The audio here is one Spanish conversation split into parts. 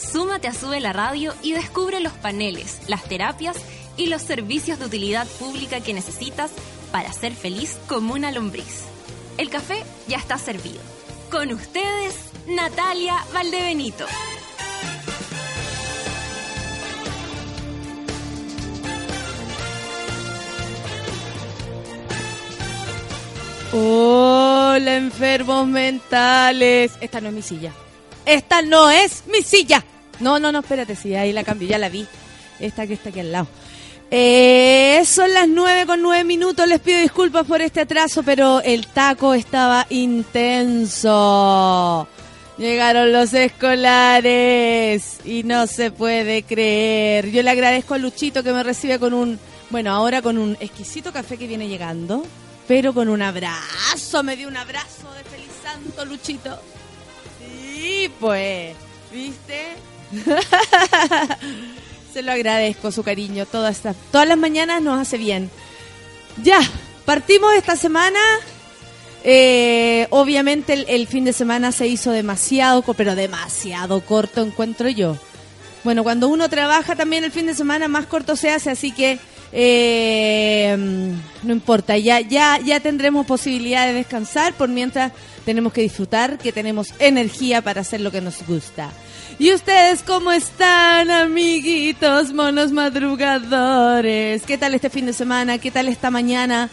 Súmate a Sube la Radio y descubre los paneles, las terapias y los servicios de utilidad pública que necesitas para ser feliz como una lombriz. El café ya está servido. Con ustedes, Natalia Valdebenito. Hola, enfermos mentales. Esta no es mi silla. Esta no es mi silla. No, no, no, espérate, sí, ahí la cambio, ya la vi. Esta que está aquí al lado. Eh, son las nueve con nueve minutos. Les pido disculpas por este atraso, pero el taco estaba intenso. Llegaron los escolares y no se puede creer. Yo le agradezco a Luchito que me recibe con un, bueno, ahora con un exquisito café que viene llegando, pero con un abrazo. Me dio un abrazo de feliz santo, Luchito. Sí, pues, ¿viste? Se lo agradezco, su cariño. Todas, estas, todas las mañanas nos hace bien. Ya, partimos esta semana. Eh, obviamente el, fin de semana se hizo demasiado, pero demasiado corto, encuentro yo. Bueno, cuando uno trabaja también el fin de semana más corto se hace, así que eh, no importa, ya, ya, ya tendremos posibilidad de descansar, por mientras tenemos que disfrutar, que tenemos energía para hacer lo que nos gusta. ¿Y ustedes cómo están, amiguitos, monos madrugadores? ¿Qué tal este fin de semana? ¿Qué tal esta mañana?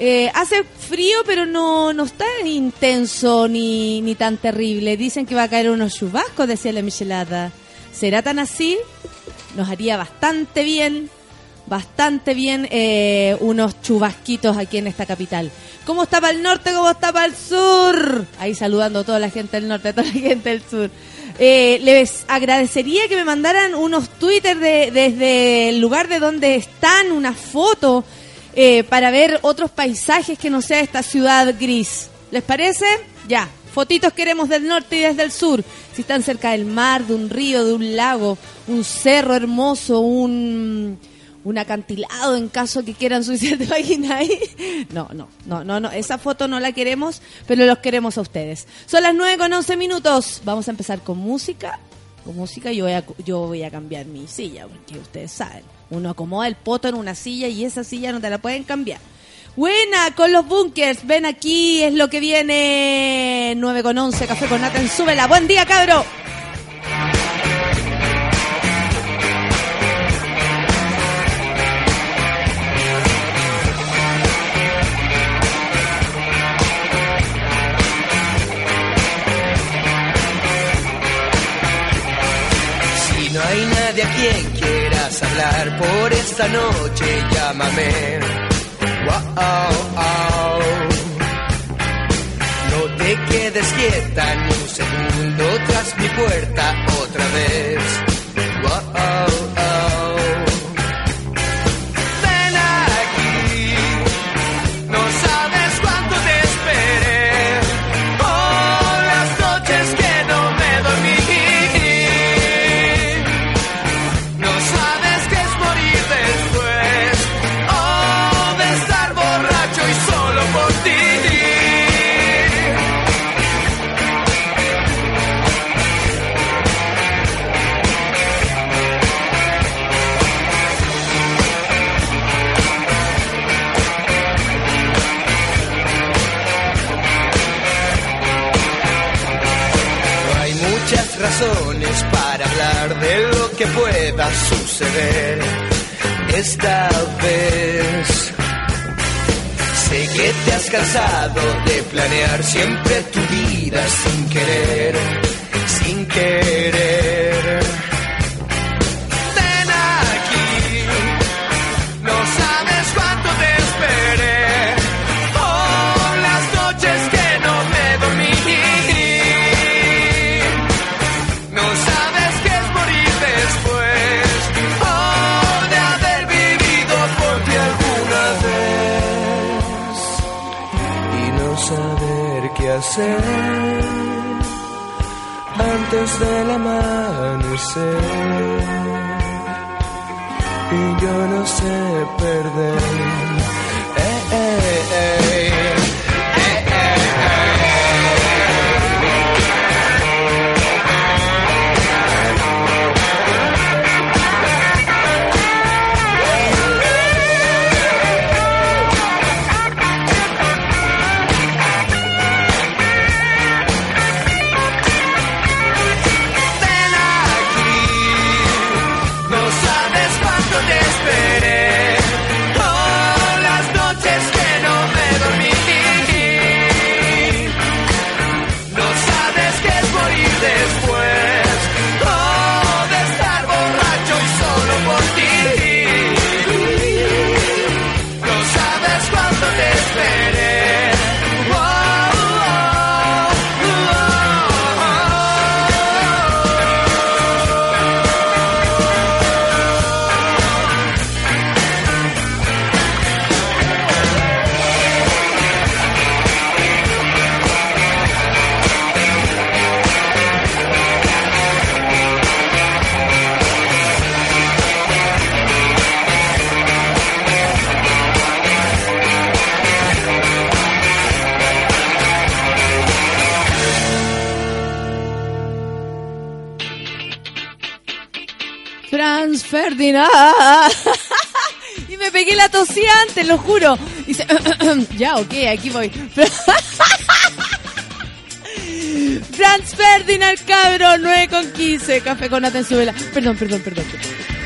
Eh, hace frío, pero no, no está intenso ni, ni tan terrible. Dicen que va a caer unos chubascos, decía la Michelada. ¿Será tan así? Nos haría bastante bien, bastante bien eh, unos chubasquitos aquí en esta capital. ¿Cómo está para el norte? ¿Cómo está para el sur? Ahí saludando a toda la gente del norte, a toda la gente del sur. Eh, les agradecería que me mandaran unos Twitter de, desde el lugar de donde están, una foto, eh, para ver otros paisajes que no sea esta ciudad gris. ¿Les parece? Ya. Fotitos queremos del norte y desde el sur. Si están cerca del mar, de un río, de un lago, un cerro hermoso, un un acantilado en caso que quieran suicidar de página ahí. No, no, no, no, no, esa foto no la queremos, pero los queremos a ustedes. Son las 9 con 11 minutos. Vamos a empezar con música. Con música yo voy a, yo voy a cambiar mi silla, porque ustedes saben, uno acomoda el poto en una silla y esa silla no te la pueden cambiar. Buena, con los bunkers, ven aquí, es lo que viene. 9 con 11, café con nata en súbela. Buen día, cabro. Nadie a quien quieras hablar por esta noche, llámame. Wow, wow. No te quedes quieta ni un segundo o qué? Aquí voy. Franz Ferdinand, cabrón, 9 con 15. Café con Atenzuela. Perdón, perdón, perdón. perdón.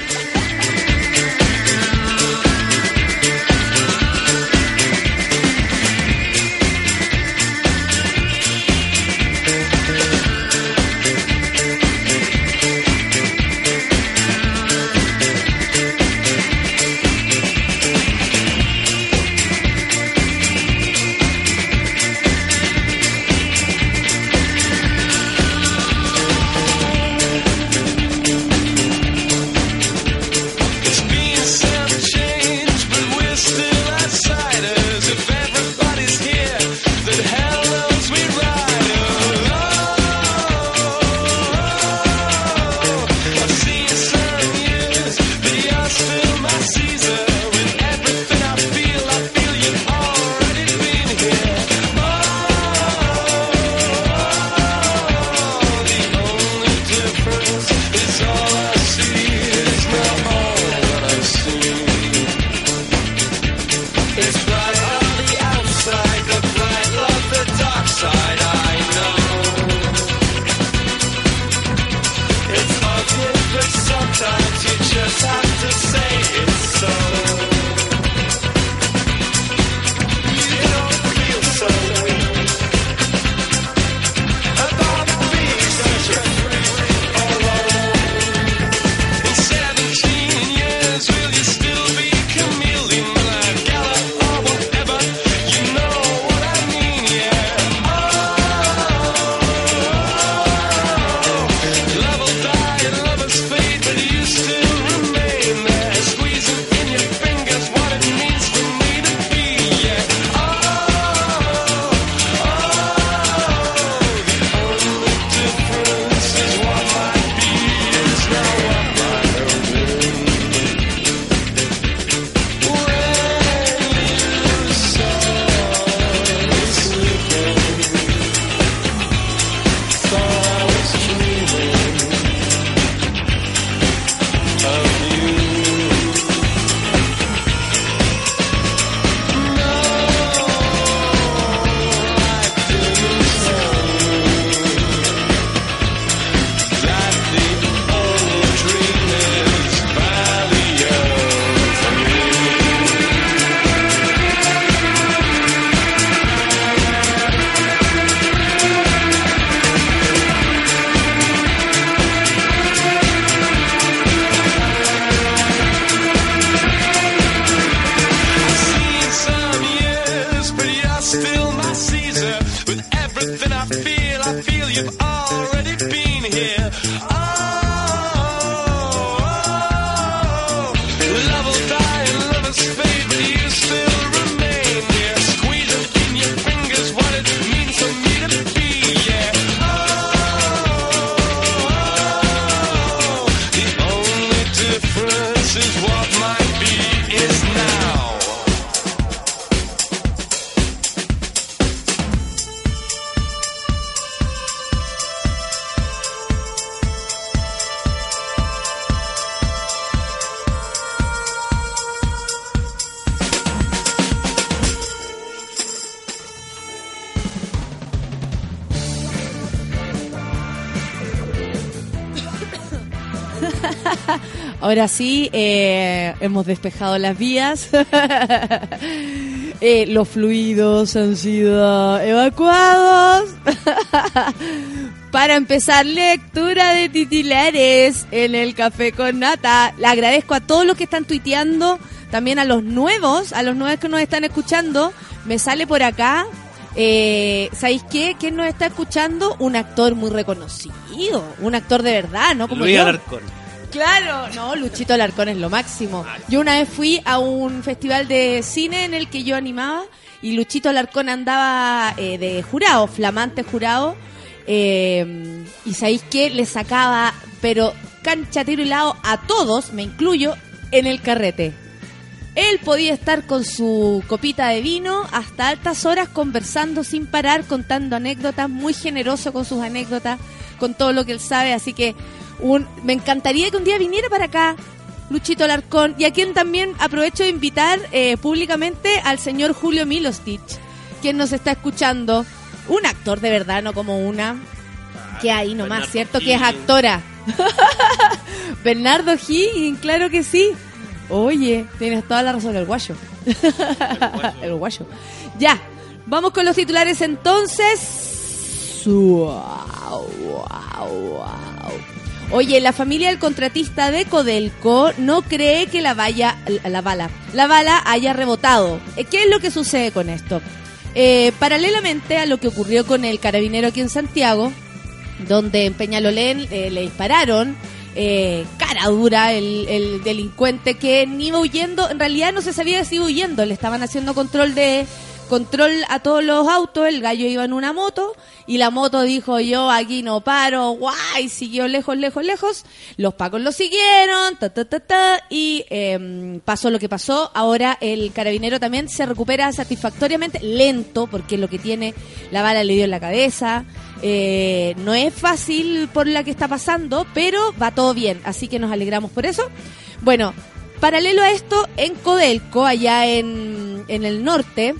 Ahora sí, eh, hemos despejado las vías. Eh, los fluidos han sido evacuados. Para empezar, lectura de titulares en el Café con Nata. Le agradezco a todos los que están tuiteando, también a los nuevos, a los nuevos que nos están escuchando. Me sale por acá eh, ¿Sabéis qué? ¿Quién nos está escuchando? Un actor muy reconocido, un actor de verdad, ¿no? Como Luis yo. Alarcón. Claro, no, Luchito Alarcón es lo máximo. Yo una vez fui a un festival de cine en el que yo animaba y Luchito Alarcón andaba eh, de jurado, flamante jurado. eh, y sabéis qué? Le sacaba, pero cancha, tiro y lado a todos, me incluyo, en el carrete. Él podía estar con su copita de vino hasta altas horas conversando sin parar, contando anécdotas, muy generoso con sus anécdotas, con todo lo que él sabe, así que un, me encantaría que un día viniera para acá Luchito Alarcón y a quien también aprovecho de invitar eh, públicamente al señor Julio Milostich, quien nos está escuchando, un actor de verdad, no como una que ahí nomás, Bernardo ¿cierto? Que es actora. Bernardo Higgins, claro que sí. Oye, tienes toda la razón, el guayo. el guayo. Ya, vamos con los titulares entonces. Wow, wow, wow. Oye, la familia del contratista de Codelco no cree que la la bala, la bala haya rebotado. Eh, ¿Qué es lo que sucede con esto? Eh, paralelamente a lo que ocurrió con el carabinero aquí en Santiago, donde en Peñalolén eh, le dispararon eh, cara dura el, el delincuente que ni iba huyendo, en realidad no se sabía si iba huyendo, le estaban haciendo control de control a todos los autos, el gallo iba en una moto y la moto dijo yo aquí no paro, guay, siguió lejos, lejos, lejos, los pacos lo siguieron, ta, ta, ta, ta, y eh, pasó lo que pasó, ahora el carabinero también se recupera satisfactoriamente, lento, porque lo que tiene, la bala le dio en la cabeza, eh, no es fácil por la que está pasando, pero va todo bien, así que nos alegramos por eso. Bueno, paralelo a esto, en Codelco, allá en, en el norte,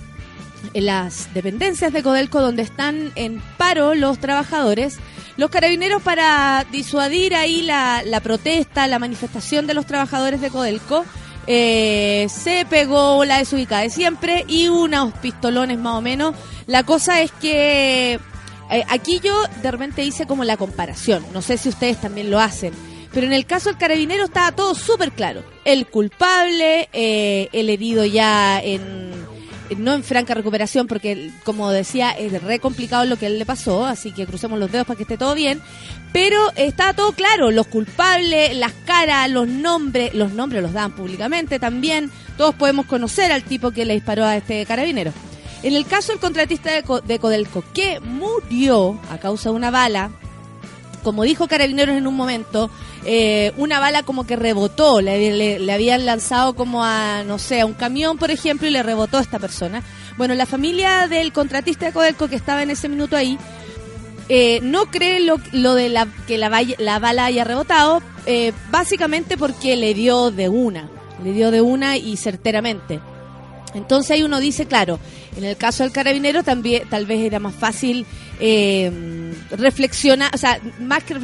en las dependencias de Codelco donde están en paro los trabajadores, los carabineros para disuadir ahí la, la protesta, la manifestación de los trabajadores de Codelco, eh, se pegó la desubicada de siempre y unos pistolones más o menos. La cosa es que eh, aquí yo de repente hice como la comparación, no sé si ustedes también lo hacen. Pero en el caso del carabinero estaba todo súper claro. El culpable, eh, el herido ya en, no en franca recuperación, porque como decía, es re complicado lo que él le pasó, así que crucemos los dedos para que esté todo bien. Pero estaba todo claro, los culpables, las caras, los nombres, los nombres los dan públicamente también. Todos podemos conocer al tipo que le disparó a este carabinero. En el caso del contratista de, de Codelco, que murió a causa de una bala, como dijo Carabineros en un momento, eh, una bala como que rebotó, le, habían lanzado como a, no sé, a un camión, por ejemplo, y le rebotó a esta persona. Bueno, la familia del contratista de Codelco que estaba en ese minuto ahí, eh, no cree lo, de la, que la bala haya rebotado, eh, básicamente porque le dio de una, le dio de una y certeramente. Entonces ahí uno dice, claro, en el caso del carabinero también tal vez era más fácil eh, reflexionar, o sea, más que...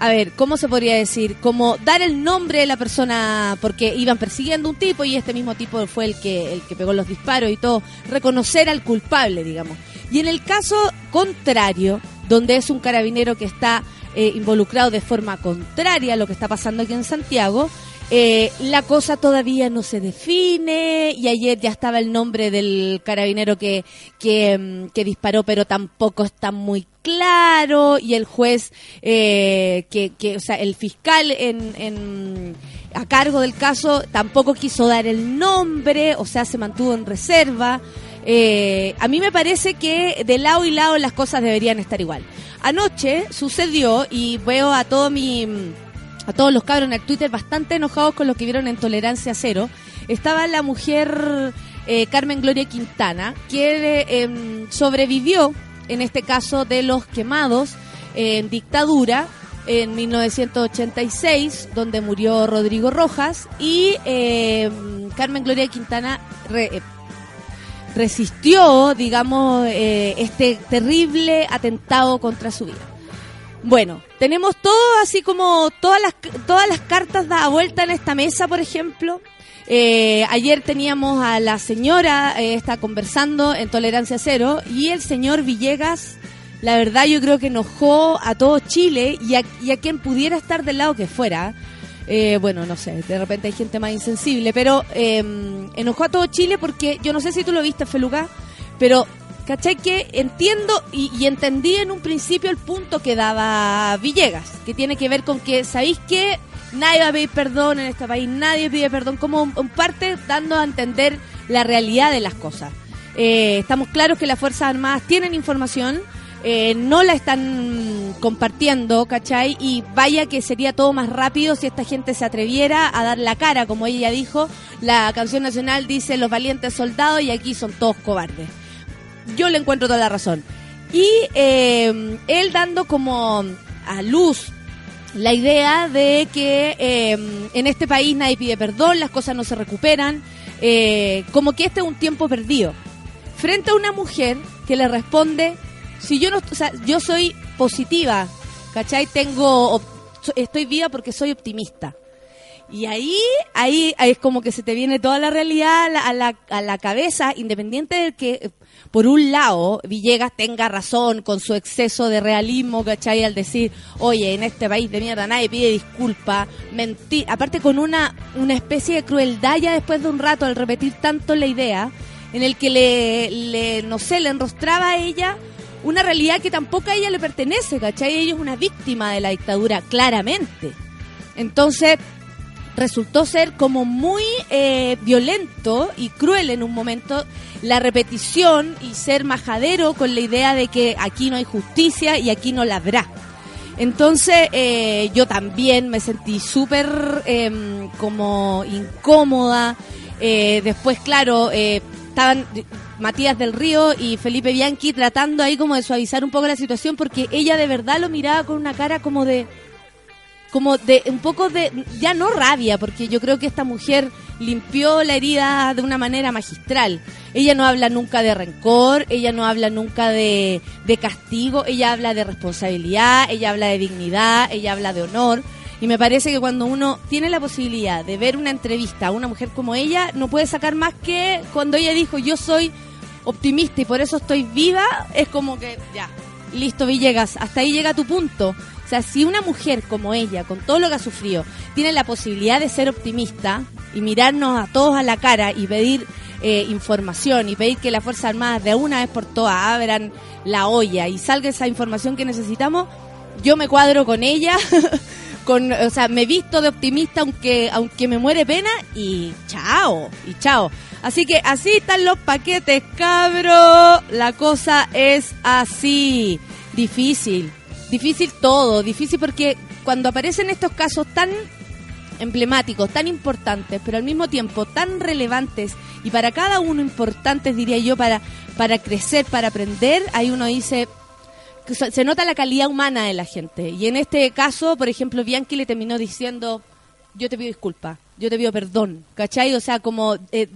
A ver, ¿cómo se podría decir? Como dar el nombre de la persona, porque iban persiguiendo un tipo y este mismo tipo fue el que, el que pegó los disparos y todo. Reconocer al culpable, digamos. Y en el caso contrario, donde es un carabinero que está eh, involucrado de forma contraria a lo que está pasando aquí en Santiago, eh, la cosa todavía no se define y ayer ya estaba el nombre del carabinero que, que, mm, que disparó, pero tampoco está muy claro y el juez, eh, que, que, o sea, el fiscal en, en, a cargo del caso tampoco quiso dar el nombre, o sea, se mantuvo en reserva. Eh, a mí me parece que de lado y lado las cosas deberían estar igual. Anoche sucedió y veo a todo mi a todos los cabros en Twitter bastante enojados con lo que vieron en Tolerancia Cero. Estaba la mujer eh, Carmen Gloria Quintana, que eh, em, sobrevivió, en este caso, de los quemados en dictadura en 1986, donde murió Rodrigo Rojas, y eh, Carmen Gloria Quintana eh, resistió, digamos, este terrible atentado contra su vida. Bueno, tenemos todo así como todas las, todas las cartas da vuelta en esta mesa, por ejemplo. Eh, ayer teníamos a la señora, eh, está conversando en Tolerancia Cero, y el señor Villegas, la verdad yo creo que enojó a todo Chile y a, y a quien pudiera estar del lado que fuera. Eh, bueno, no sé, de repente hay gente más insensible, pero eh, enojó a todo Chile porque yo no sé si tú lo viste, Feluca, pero ¿cachai? Que entiendo y, entendí en un principio el punto que daba Villegas, que tiene que ver con que, ¿sabéis qué? Nadie va a pedir perdón en este país, nadie pide perdón, como un parte dando a entender la realidad de las cosas. Eh, estamos claros que las Fuerzas Armadas tienen información, eh, no la están compartiendo, ¿cachai? Y vaya que sería todo más rápido si esta gente se atreviera a dar la cara, como ella dijo. La canción nacional dice los valientes soldados y aquí son todos cobardes. Yo le encuentro toda la razón. Y eh, él dando como a luz la idea de que eh, en este país nadie pide perdón, las cosas no se recuperan, eh, como que este es un tiempo perdido. Frente a una mujer que le responde, si yo no, o sea, yo soy positiva, ¿cachai? Tengo, estoy viva porque soy optimista. Y ahí, ahí, ahí es como que se te viene toda la realidad a la, a la, a la cabeza, independiente de que, por un lado, Villegas tenga razón con su exceso de realismo, ¿cachai? Al decir, oye, en este país de mierda nadie pide disculpa, mentir, aparte con una, una especie de crueldad ya después de un rato al repetir tanto la idea, en el que le, le no sé, le enrostraba a ella una realidad que tampoco a ella le pertenece, ¿cachai? Ella es una víctima de la dictadura, claramente. Entonces, resultó ser como muy eh, violento y cruel en un momento la repetición y ser majadero con la idea de que aquí no hay justicia y aquí no la habrá. Entonces eh, yo también me sentí súper em, como incómoda. Eh, después, claro, eh, estaban Matías del Río y Felipe Bianchi tratando ahí como de suavizar un poco la situación porque ella de verdad lo miraba con una cara como de como de un poco de ya no rabia porque yo creo que esta mujer limpió la herida de una manera magistral. Ella no habla nunca de rencor ella no habla nunca de, de castigo ella habla de responsabilidad ella habla de dignidad ella habla de honor. Y me parece que cuando uno tiene la posibilidad de ver una entrevista a una mujer como ella no puede sacar más que cuando ella dijo yo soy optimista y por eso estoy viva es como que ya listo Villegas hasta ahí llega tu punto o sea, si una mujer como ella, con todo lo que ha sufrido, tiene la posibilidad de ser optimista y mirarnos a todos a la cara y pedir eh, información y pedir que las Fuerzas Armadas de una vez por todas abran la olla y salga esa información que necesitamos, yo me cuadro con ella, con, o sea, me visto de optimista aunque, aunque me muere pena y chao, y chao. Así que así están los paquetes, cabro. La cosa es así. Difícil. Difícil todo. Difícil porque cuando aparecen estos casos tan emblemáticos, tan importantes, pero al mismo tiempo tan relevantes y para cada uno importantes, diría yo, para, para crecer, para aprender, ahí uno dice, se nota la calidad humana de la gente. Y en este caso, por ejemplo, Bianchi le terminó diciendo, yo te pido disculpas, yo te pido perdón, ¿cachai? O sea, como eh,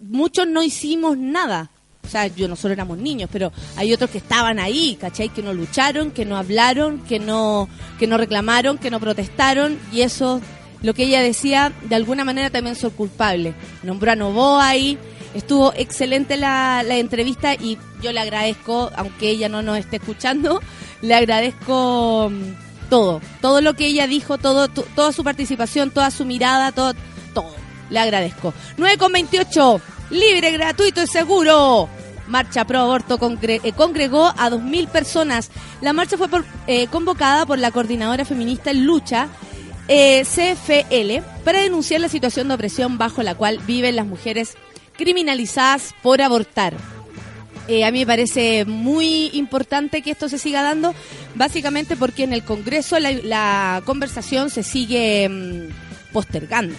muchos no hicimos nada. O sea, yo nosotros éramos niños, pero hay otros que estaban ahí, ¿cachai? Que no lucharon, que no hablaron, que no, que no reclamaron, que no protestaron, y eso, lo que ella decía, de alguna manera también son culpables. Nombró a Novoa ahí, estuvo excelente la, la entrevista y yo le agradezco, aunque ella no nos esté escuchando, le agradezco mm, todo, todo lo que ella dijo, todo, to- toda su participación, toda su mirada, todo, todo. Le agradezco. 9 con 28, libre, gratuito y seguro. Marcha pro aborto eh, congregó a 2.000 personas. La marcha fue eh, convocada por la coordinadora feminista en lucha, eh, CFL, para denunciar la situación de opresión bajo la cual viven las mujeres criminalizadas por abortar. A mí me parece muy importante que esto se siga dando, básicamente porque en el Congreso la, la conversación se sigue mm, postergando.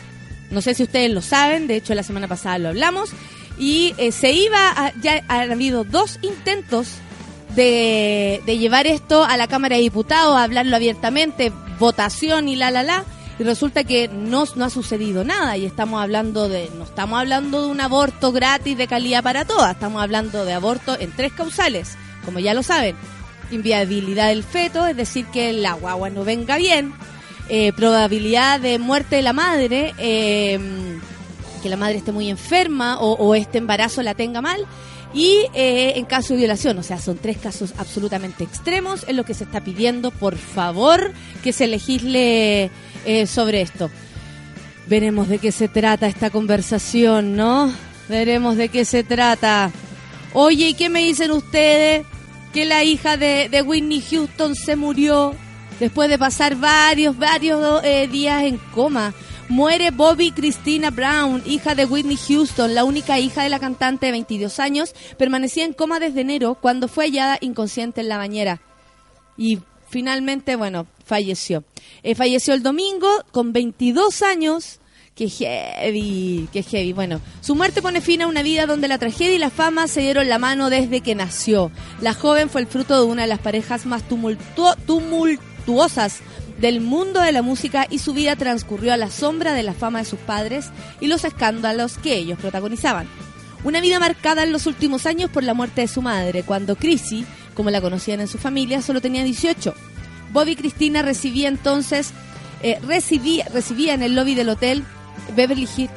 No sé si ustedes lo saben, de hecho la semana pasada lo hablamos, y eh, se iba, a- ya han habido dos intentos de, de llevar esto a la Cámara de Diputados, a hablarlo abiertamente, votación y la, la, la, y resulta que no, no ha sucedido nada y estamos hablando de, no estamos hablando de un aborto gratis de calidad para todas, estamos hablando de aborto en tres causales, como ya lo saben, inviabilidad del feto, es decir, que la guagua no venga bien, eh, probabilidad de muerte de la madre, eh, que la madre esté muy enferma o, este embarazo la tenga mal, y eh, en caso de violación, o sea, son tres casos absolutamente extremos, es lo que se está pidiendo, por favor, que se legisle sobre esto. Veremos de qué se trata esta conversación, ¿no? Veremos de qué se trata. Oye, ¿y qué me dicen ustedes? Que la hija de Whitney Houston se murió después de pasar varios, varios eh, días en coma. Muere Bobby Christina Brown, hija de Whitney Houston, la única hija de la cantante de 22 años, permanecía en coma desde enero cuando fue hallada inconsciente en la bañera. Y finalmente, bueno, falleció. Eh, falleció el domingo con 22 años. Qué heavy, qué heavy. Bueno, su muerte pone fin a una vida donde la tragedia y la fama se dieron la mano desde que nació. La joven fue el fruto de una de las parejas más tumultuo- tumultuosas del mundo de la música y su vida transcurrió a la sombra de la fama de sus padres y los escándalos que ellos protagonizaban. Una vida marcada en los últimos años por la muerte de su madre, cuando Chrissy, como la conocían en su familia, solo tenía 18. Bobby Cristina recibía entonces, eh, recibía, recibía en el lobby del hotel Beverly, Hill-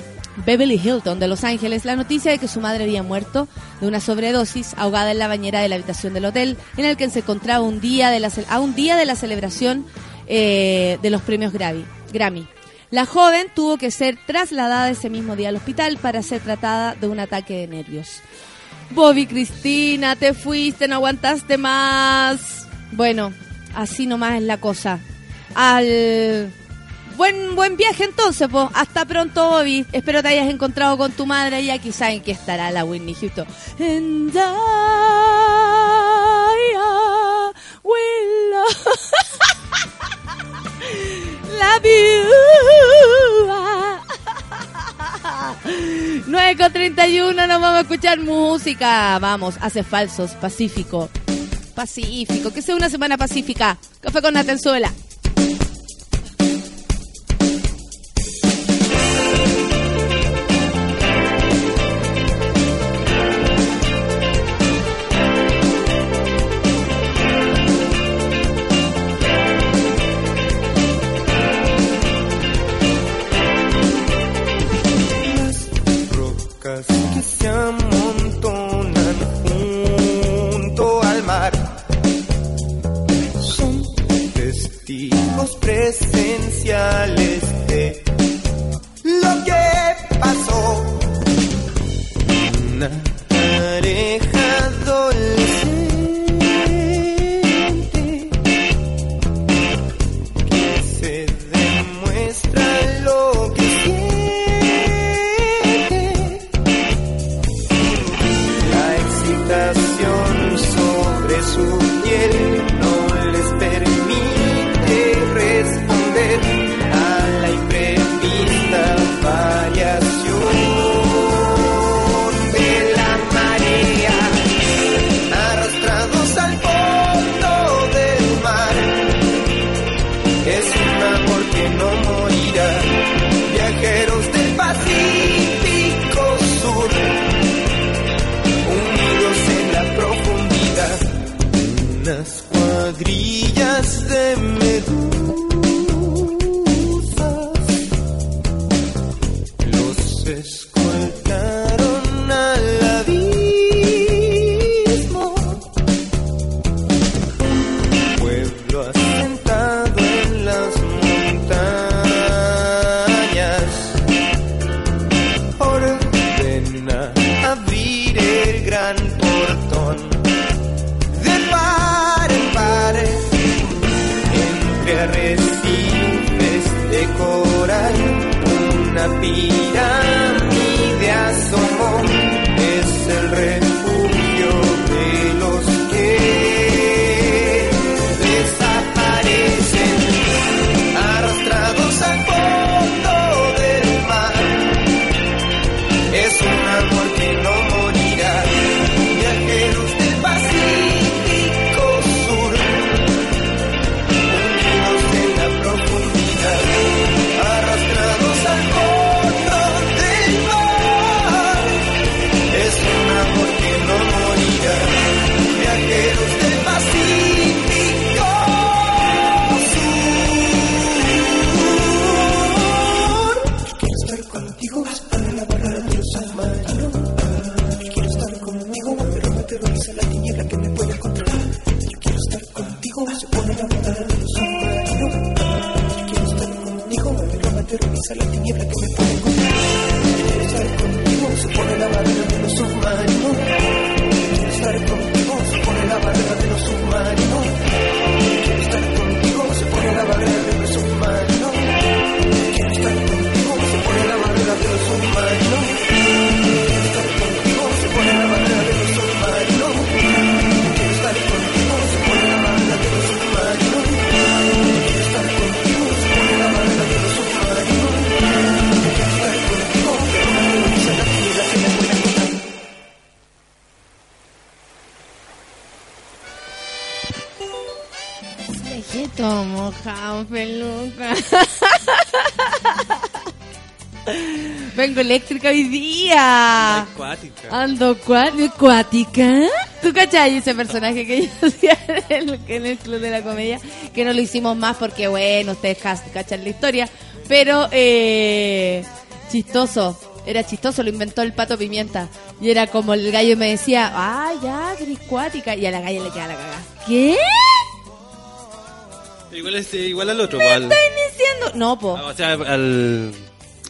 Beverly Hilton de Los Ángeles la noticia de que su madre había muerto de una sobredosis ahogada en la bañera de la habitación del hotel en el que se encontraba un día de la, a un día de la celebración eh, de los premios Grammy. Grammy. La joven tuvo que ser trasladada ese mismo día al hospital para ser tratada de un ataque de nervios. Bobby Cristina, te fuiste, no aguantaste más. Bueno, así nomás es la cosa. Al buen buen viaje entonces, pues. Hasta pronto, Bobby. Espero te hayas encontrado con tu madre y aquí saben que estará la Whitney Houston. And I, will love you. 9 con 31, nos vamos a escuchar música. Vamos, hace falsos, pacífico. Pacífico, que sea una semana pacífica. Café con Natenzuela. La tiniebla que eléctrica hoy día. Acuática. Ando acuática. ¿Tú cachai ese personaje que yo hacía en el, en el Club de la Comedia? Que no lo hicimos más porque, bueno, ustedes cachan la historia. Pero, eh, chistoso. Era chistoso, lo inventó el pato pimienta. Y era como el gallo me decía, ah, ya, gris cuática. Y a la galla le queda la cagada. ¿Qué? Igual, es, igual al otro, al, ¿Estás diciendo? No, po. o sea, al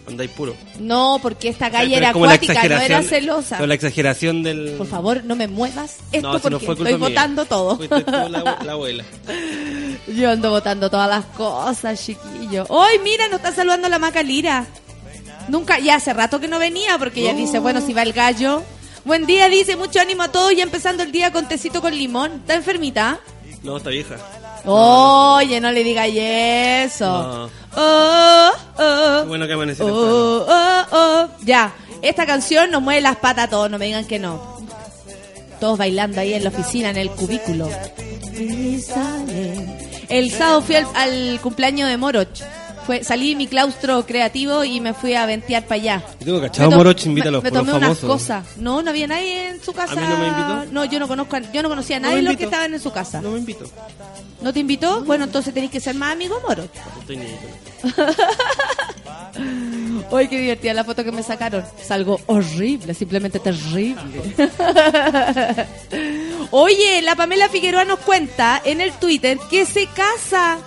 andáis puro. No, porque esta O sea, galla pero era acuática, no era celosa. Con la exageración del... Por favor, no me muevas esto No, si no porque estoy votando todo. La, la abuela. Yo ando votando todas las cosas, chiquillo. ¡Hoy, mira, nos está saludando la Macalira! Nunca, ya hace rato que no venía porque ella dice, bueno, si va el gallo. Buen día, dice, mucho ánimo a todos, ya empezando el día con tecito con limón. ¿Está enfermita? No, está vieja. Oye, no le digas eso. No. Oh, oh, Qué bueno que amanecí oh, oh, oh. Ya, esta canción nos mueve las patas a todos, no me digan que no. Todos bailando ahí en la oficina, en el cubículo. El sábado fui al, al cumpleaños de Moroch. Fue, salí de mi claustro creativo y me fui a ventear para allá. Yo tengo cachado, Moroch invita a los Me tomé unas famosos. cosas. No, no había nadie en su casa. ¿A mí no me invitó? No, yo no conozco, a- yo no conocía a No nadie me de los que invitó. estaban en su casa. No me invito. ¿No te invitó? Bueno, entonces tenéis que ser más amigo Moroch. No estoy. Uy, qué divertida la foto que me sacaron. Salgo horrible, simplemente terrible. Oye, la Pamela Figueroa nos cuenta en el Twitter que se casa.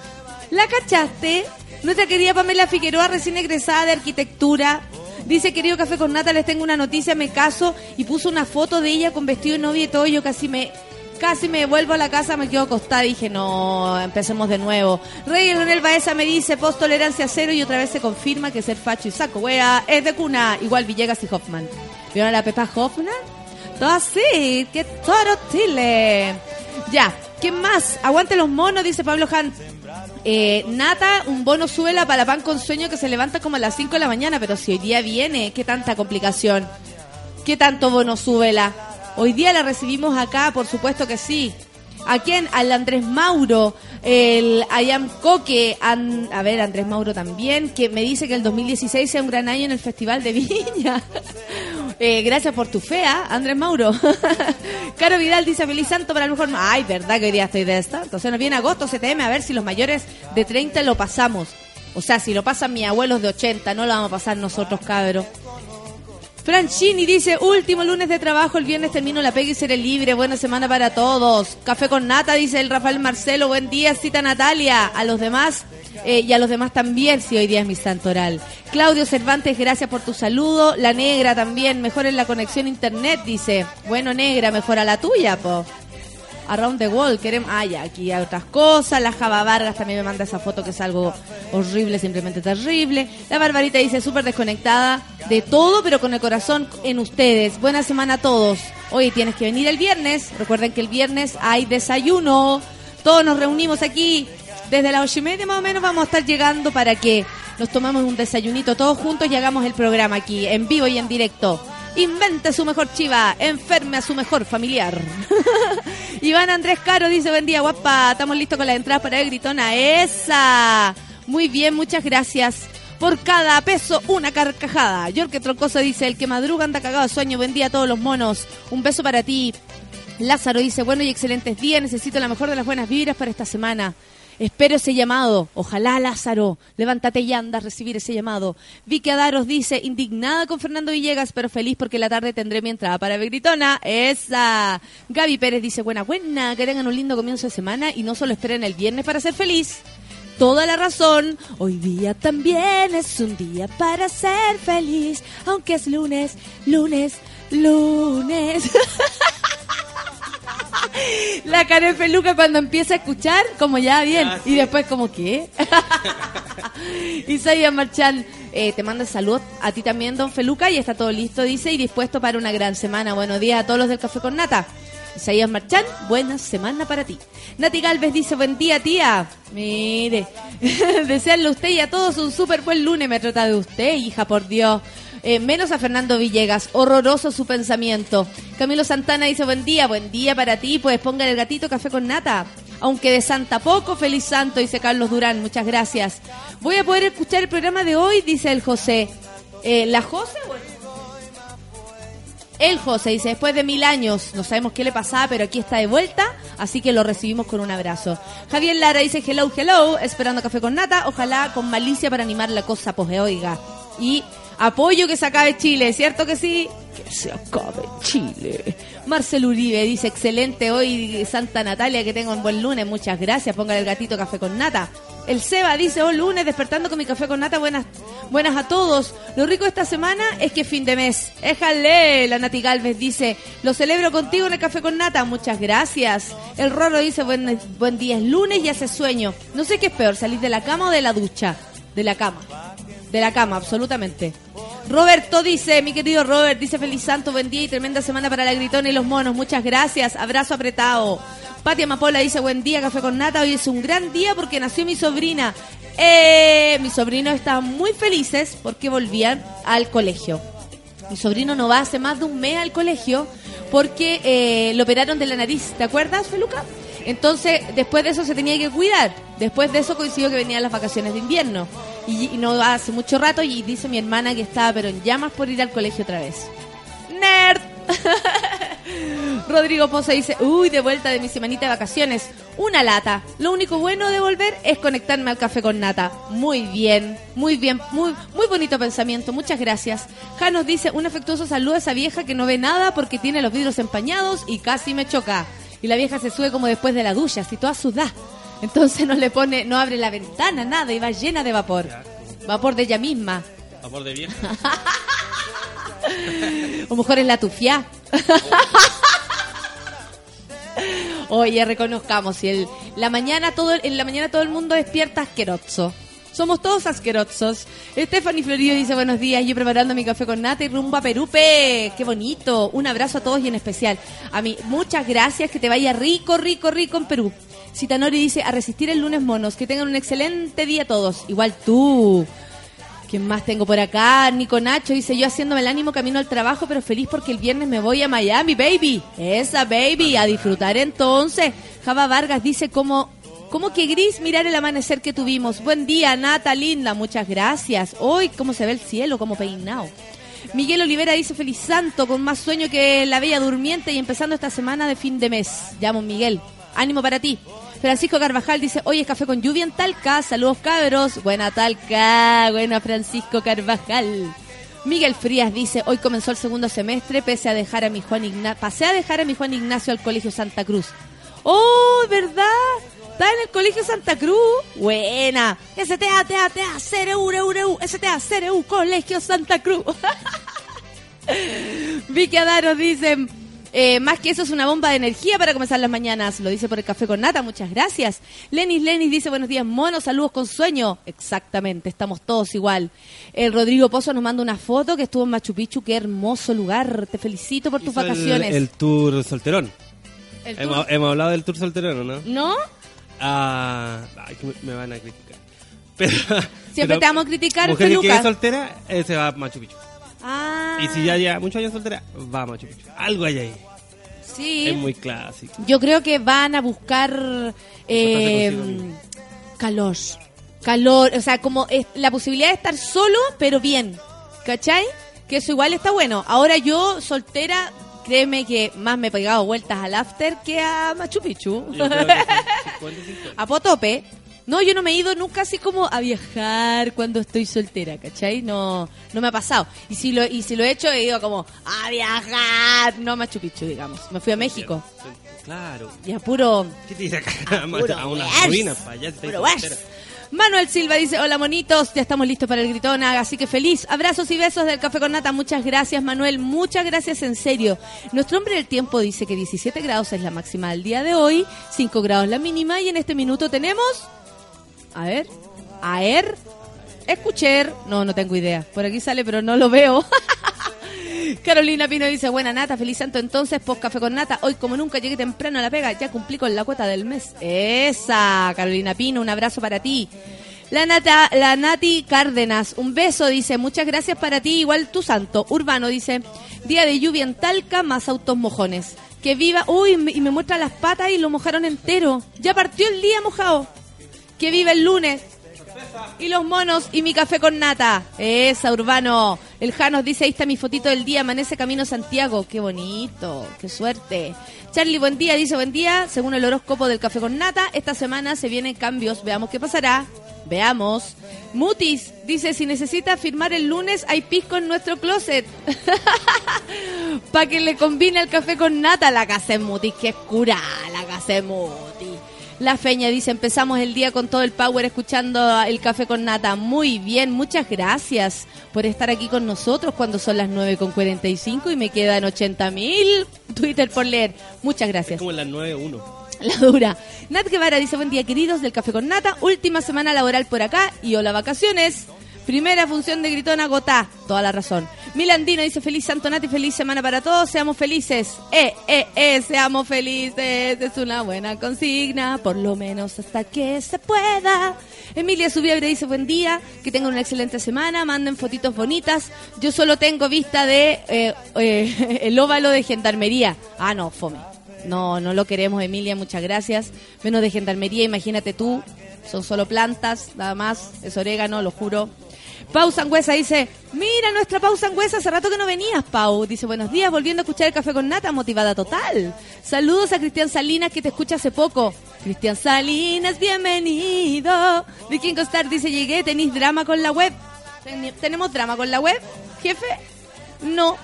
¿La cachaste? Nuestra querida Pamela Figueroa, recién egresada de arquitectura. Dice, querido Café con Nata, les tengo una noticia, me caso. Y puso una foto de ella con vestido de novia y todo. Yo casi me casi me vuelvo a la casa, me quedo acostada dije, no, empecemos de nuevo. Rey Leonel Baeza me dice, post tolerancia cero y otra vez se confirma que ser facho y saco wea es de cuna. Igual Villegas y Hoffman. ¿Vieron a la Pepa Hoffman? Todo así, que toro Chile. Ya, ¿quién más? Aguante los monos, dice Pablo Han. Eh, Nata, un bono suela para pan con sueño que se levanta como a las 5 de la mañana, pero si hoy día viene, ¿qué tanta complicación? ¿Qué tanto bono súbela? Hoy día la recibimos acá, por supuesto que sí. ¿A quién? Al Andrés Mauro, el Ayam Coque, a ver, Andrés Mauro también, que me dice que el 2016 sea un gran año en el Festival de Viña. Eh, gracias por tu fea, Andrés Mauro. Caro Vidal dice feliz santo para el mejor. Ay, verdad que hoy día estoy de esta. Entonces nos viene agosto CTM a ver si los mayores de 30 lo pasamos. O sea, si lo pasan mis abuelos de 80, no lo vamos a pasar nosotros, cabros. Franchini dice, último lunes de trabajo, el viernes termino la pega y seré libre, buena semana para todos. Café con nata, dice el Rafael Marcelo, buen día, cita Natalia. A los demás, eh, y a los demás también, si hoy día es mi santo oral. Claudio Cervantes, gracias por tu saludo. La negra también, mejora la conexión internet, dice. Bueno, negra, mejora la tuya, po. Around the World, queremos. Ya, aquí hay otras cosas. La Java Vargas también me manda esa foto que es algo horrible, simplemente terrible. La Barbarita dice súper desconectada de todo, pero con el corazón en ustedes. Buena semana a todos. Hoy tienes que venir el viernes. Recuerden que el viernes hay desayuno. Todos nos reunimos aquí. Desde las ocho y media más o menos vamos a estar llegando para que nos tomemos un desayunito todos juntos y hagamos el programa aquí, en vivo y en directo. Invente su mejor chiva, enferme a su mejor familiar. Iván Andrés Caro dice, buen día, guapa, estamos listos con la entrada para el gritona. ¡Esa! Muy bien, muchas gracias. Por cada peso, una carcajada. Yorke Troncoso dice, el que madruga anda cagado de sueño. Buen día a todos los monos. Un beso para ti. Lázaro dice, bueno y excelentes días. Necesito la mejor de las buenas vibras para esta semana. Espero ese llamado. Ojalá, Lázaro, levántate y anda a recibir ese llamado. Vicky Adaros dice, indignada con Fernando Villegas, pero feliz porque la tarde tendré mi entrada para Begritona. Esa. Gaby Pérez dice, buena, buena, que tengan un lindo comienzo de semana y no solo esperen el viernes para ser feliz. toda la razón. Hoy día también es un día para ser feliz, aunque es lunes, lunes, lunes. La Karen Peluca cuando empieza a escuchar, como ya bien, Ah, y después como ¿qué? Isaías Marchán eh, te manda saludos a ti también, don Feluca, y está todo listo, dice, y dispuesto para una gran semana. Buenos días a todos los del Café con Nata. Isaías Marchán, buena semana para ti. Nati Galvez dice, buen día, tía. Mire, desearle a usted y a todos un súper buen lunes. Me trata de usted, hija, por Dios. Eh, menos a Fernando Villegas, horroroso su pensamiento. Camilo Santana dice, buen día, buen día para ti, pues ponga el gatito café con nata. Aunque de Santa poco, feliz santo, dice Carlos Durán, muchas gracias. Voy a poder escuchar el programa de hoy, dice el José. Eh, ¿La José el José dice, después de mil años, no sabemos qué le pasaba, pero aquí está de vuelta, así que lo recibimos con un abrazo. Javier Lara dice, hello, hello, esperando café con nata, ojalá con malicia para animar la cosa, pues eh, oiga. Y apoyo que se acabe Chile, ¿cierto que sí? Que se acabe Chile. Marcel Uribe dice, excelente hoy Santa Natalia, que tengo un buen lunes, muchas gracias, póngale el gatito café con nata. El Seba dice, oh lunes, despertando con mi café con nata, buenas, buenas a todos. Lo rico de esta semana es que es fin de mes. Éjale, la Nati Galvez dice, lo celebro contigo en el café con nata, muchas gracias. El Roro dice, buen, buen día, es lunes y hace sueño. No sé qué es peor, salir de la cama o de la ducha. De la cama. De la cama, absolutamente. Roberto dice, mi querido Robert, dice feliz santo, buen día y tremenda semana para la gritona y los monos. Muchas gracias, abrazo apretado. Patia Mapola dice, buen día, café con nata. Hoy es un gran día porque nació mi sobrina. Eh, mis sobrinos muy felices porque volvían al colegio. Mi sobrino no va hace más de un mes al colegio porque eh, lo operaron de la nariz. ¿Te acuerdas, Feluca? Entonces, después de eso se tenía que cuidar. Después de eso coincidió que venían las vacaciones de invierno. Y, no hace mucho rato y dice mi hermana que estaba pero en llamas por ir al colegio otra vez. ¡Nerd! Rodrigo Poza dice, uy, de vuelta de mi semanita de vacaciones. Una lata. Lo único bueno de volver es conectarme al café con nata. Muy bien, muy bien, muy, muy bonito pensamiento. Muchas gracias. Janos dice, un afectuoso saludo a esa vieja que no ve nada porque tiene los vidrios empañados y casi me choca. Y la vieja se sube como después de la ducha, así toda sudada. Entonces no le pone, no abre la ventana, nada, y va llena de vapor. Vapor de ella misma. Amor de vieja. O mejor es la tufia. Oye, reconozcamos, si el, la mañana todo, en la mañana todo el mundo despierta asqueroso. Somos todos asquerosos. Stephanie Florillo dice buenos días, yo preparando mi café con nata y rumbo a Perupe. Qué bonito. Un abrazo a todos y en especial a mí. Muchas gracias, que te vaya rico, rico, rico en Perú. Citanori dice a resistir el lunes monos, que tengan un excelente día todos. Igual tú. ¿Quién más tengo por acá? Nico Nacho dice yo haciéndome el ánimo camino al trabajo, pero feliz porque el viernes me voy a Miami, baby. Esa baby, a disfrutar entonces. Java Vargas dice como, como que gris mirar el amanecer que tuvimos. Buen día, Nata, linda, muchas gracias. Hoy, cómo se ve el cielo, como peinado. Miguel Olivera dice feliz santo, con más sueño que la bella durmiente y empezando esta semana de fin de mes. Llamo Miguel. Ánimo para ti. Francisco Carvajal dice, hoy es café con lluvia en Talca, saludos cabros, buena Talca, buena Francisco Carvajal. Miguel Frías dice, hoy comenzó el segundo semestre, pese a dejar a mi Juan Ignacio, pasé a dejar a mi Juan Ignacio al colegio Santa Cruz. Oh, ¿verdad? Está en el colegio Santa Cruz. Buena. STA, TA, TA, CRU, RU, STA, CRU, Colegio Santa Cruz. Vicky Adaro dice, eh, más que eso es una bomba de energía para comenzar las mañanas. Lo dice por el café con nata, muchas gracias. Lenis Lenis dice, buenos días, monos, saludos con sueño. Exactamente, estamos todos igual. El Rodrigo Pozo nos manda una foto que estuvo en Machu Picchu, qué hermoso lugar. Te felicito por tus Hizo vacaciones. El, tour solterón. El tour- Hemos, hemos hablado del tour solterón, ¿no? ¿No? Ah, ay, que me, van a criticar. Pero, Siempre te vamos a criticar, Mujer que quede soltera, eh, se va a Machu Picchu. Ah, Y si ya lleva muchos años soltera, va a Machu Picchu. Algo hay ahí. sí. Es muy clásico. Yo creo que van a buscar eh, calor. Calor, o sea, como es la posibilidad de estar solo, pero bien. ¿Cachai? Que eso igual está bueno. Ahora yo, soltera, créeme que más me he pegado vueltas al after que a Machu Picchu. Yo creo que son 50 y 50. a Potope. No, yo no me he ido nunca así como a viajar cuando estoy soltera, ¿cachai? No, no me ha pasado. Y si lo, y si lo he hecho, he ido como a viajar, no a Machu Picchu, digamos. Me fui a México. Claro. Y a puro ¿Qué te dice acá? puro a unas ruinas para allá. puro. Manuel Silva dice, hola monitos, ya estamos listos para el gritón, así que feliz. Abrazos y besos del Café con Nata. Muchas gracias Manuel, muchas gracias en serio. Nuestro hombre del tiempo dice que 17 grados es la máxima del día de hoy, 5 grados la mínima y en este minuto tenemos... A ver, a ver, escuchar, no, no tengo idea. Por aquí sale, pero no lo veo. Carolina Pino dice, buena nata, feliz santo entonces, post café con nata. Hoy como nunca llegué temprano a la pega, ya cumplí con la cuota del mes. Esa, Carolina Pino, un abrazo para ti. La, Nata, la Nati Cárdenas, un beso, dice, muchas gracias para ti, igual tu santo. Urbano dice, día de lluvia en Talca, más autos mojones. Que viva, uy, y me muestra las patas y lo mojaron entero. Ya partió el día mojado. Que viva el lunes. Y los monos y mi café con nata. Esa, Urbano. El Janos dice, ahí está mi fotito del día, amanece camino Santiago. Qué bonito, qué suerte. Charlie, buen día, dice buen día. Según el horóscopo del café con nata, esta semana se vienen cambios. Veamos qué pasará. Veamos. Mutis dice, si necesita firmar el lunes, hay pisco en nuestro closet. Para que le combine el café con nata la casa Mutis, que cura la casa Mutis. La Feña dice, empezamos el día con todo el power escuchando el café con nata. Muy bien, muchas gracias por estar aquí con nosotros cuando son las 9 con 45 y me quedan 80 mil Twitter por leer. Muchas Es gracias. como las 9-1. La dura. Nat Guevara dice, buen día queridos del café con nata. Última semana laboral por acá y hola vacaciones. Primera función de Gritón Agotá. Toda la razón. Milandino dice, feliz Santo Nati, feliz semana para todos. Seamos felices. Eh, eh, eh, seamos felices. Es una buena consigna, por lo menos hasta que se pueda. Emilia Subiabre dice, buen día, que tengan una excelente semana. Manden fotitos bonitas. Yo solo tengo vista de eh, eh, el óvalo de gendarmería. Ah, no, fome. No, no lo queremos, Emilia, muchas gracias. Menos de gendarmería, imagínate tú. Son solo plantas, nada más. Es orégano, lo juro. Pau Sangüesa dice, mira nuestra Pau Sangüesa, hace rato que no venías, Pau. Dice, buenos días, volviendo a escuchar el café con nata, motivada total. Saludos a Cristian Salinas, que te escucha hace poco. Cristian Salinas, bienvenido. Vikingo Star dice, llegué, tenéis drama con la web. Ten- ¿Tenemos drama con la web, jefe? No,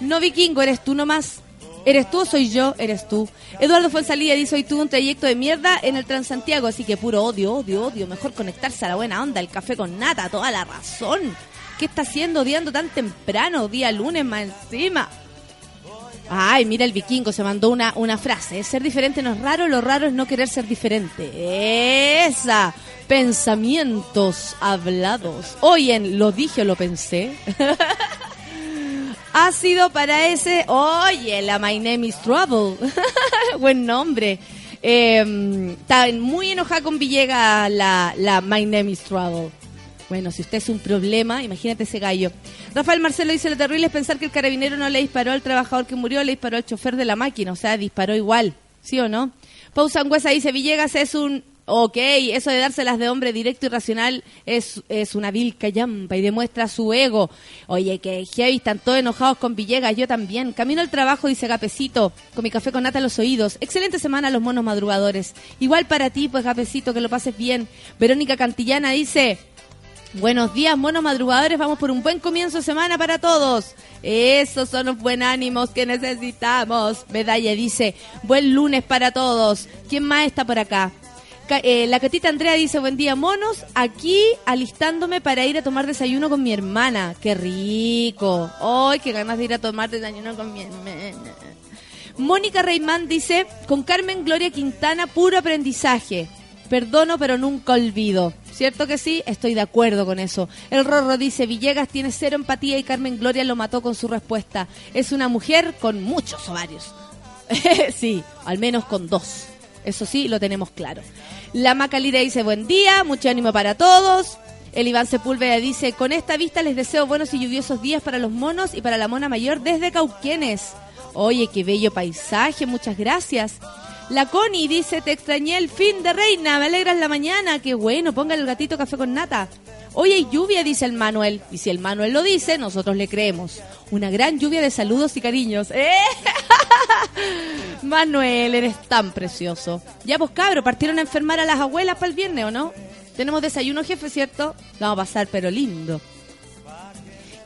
no vikingo, eres tú nomás. ¿Eres tú o soy yo? Eres tú. Eduardo Fonsalía dice, hoy tuve un trayecto de mierda en el Transantiago, así que puro odio, odio, odio. Mejor conectarse a la buena onda, el café con nata, toda la razón. ¿Qué está haciendo odiando tan temprano, día lunes más encima? Ay, mira el vikingo, se mandó una, una frase. Ser diferente no es raro, lo raro es no querer ser diferente. Esa. Pensamientos hablados. Hoy en Lo dije o lo pensé. ha sido para ese. Oye, la My Name is Trouble. Buen nombre. Eh, está muy enojada con Villegas la, la My Name is Trouble. Bueno, si usted es un problema, imagínate ese gallo. Rafael Marcelo dice, lo terrible es pensar que el carabinero no le disparó al trabajador que murió, le disparó al chofer de la máquina, o sea, disparó igual, ¿sí o no? Pau Sangüesa dice, Villegas es un... Ok, eso de dárselas de hombre directo y racional es, es una vil callampa y demuestra su ego. Oye, que heavy, están todos enojados con Villegas, yo también. Camino al trabajo, dice Gapecito, con mi café con nata en los oídos. Excelente semana los monos madrugadores. Igual para ti, pues Gapecito, que lo pases bien. Verónica Cantillana dice, Buenos días, monos madrugadores. Vamos por un buen comienzo de semana para todos. Esos son los buen ánimos que necesitamos. Medalla dice, buen lunes para todos. ¿Quién más está por acá? Eh, la catita Andrea dice, buen día, monos. Aquí alistándome para ir a tomar desayuno con mi hermana. Qué rico. Ay, qué ganas de ir a tomar desayuno con mi hermana. Mónica Reimán dice, con Carmen Gloria Quintana, puro aprendizaje. Perdono, pero nunca olvido. ¿Cierto que sí? Estoy de acuerdo con eso. El Rorro dice, Villegas tiene cero empatía y Carmen Gloria lo mató con su respuesta. Es una mujer con muchos ovarios. sí, al menos con dos. Eso sí, lo tenemos claro. La Macalira dice, buen día, mucho ánimo para todos. El Iván Sepúlveda dice, con esta vista les deseo buenos y lluviosos días para los monos y para la mona mayor desde Cauquenes. Oye, qué bello paisaje, muchas gracias. La Connie dice, te extrañé el fin de reina, me alegras la mañana, qué bueno, póngale el gatito café con nata. Hoy hay lluvia, dice el Manuel, y si el Manuel lo dice, nosotros le creemos. Una gran lluvia de saludos y cariños. ¡Eh! Manuel, eres tan precioso. Ya pues cabro, partieron a enfermar a las abuelas para el viernes, ¿o no? Tenemos desayuno, jefe, ¿cierto? Lo vamos a pasar, pero lindo.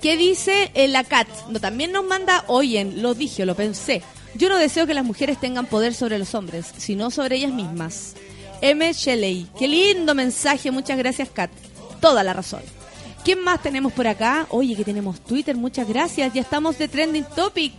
¿Qué dice la Cat? No, también nos manda, oyen, lo dije, lo pensé. Yo no deseo que las mujeres tengan poder sobre los hombres, sino sobre ellas mismas. M. Shelley. Qué lindo mensaje, muchas gracias, Kat. Toda la razón. ¿Quién más tenemos por acá? Oye, que tenemos Twitter, muchas gracias. Ya estamos de Trending Topic.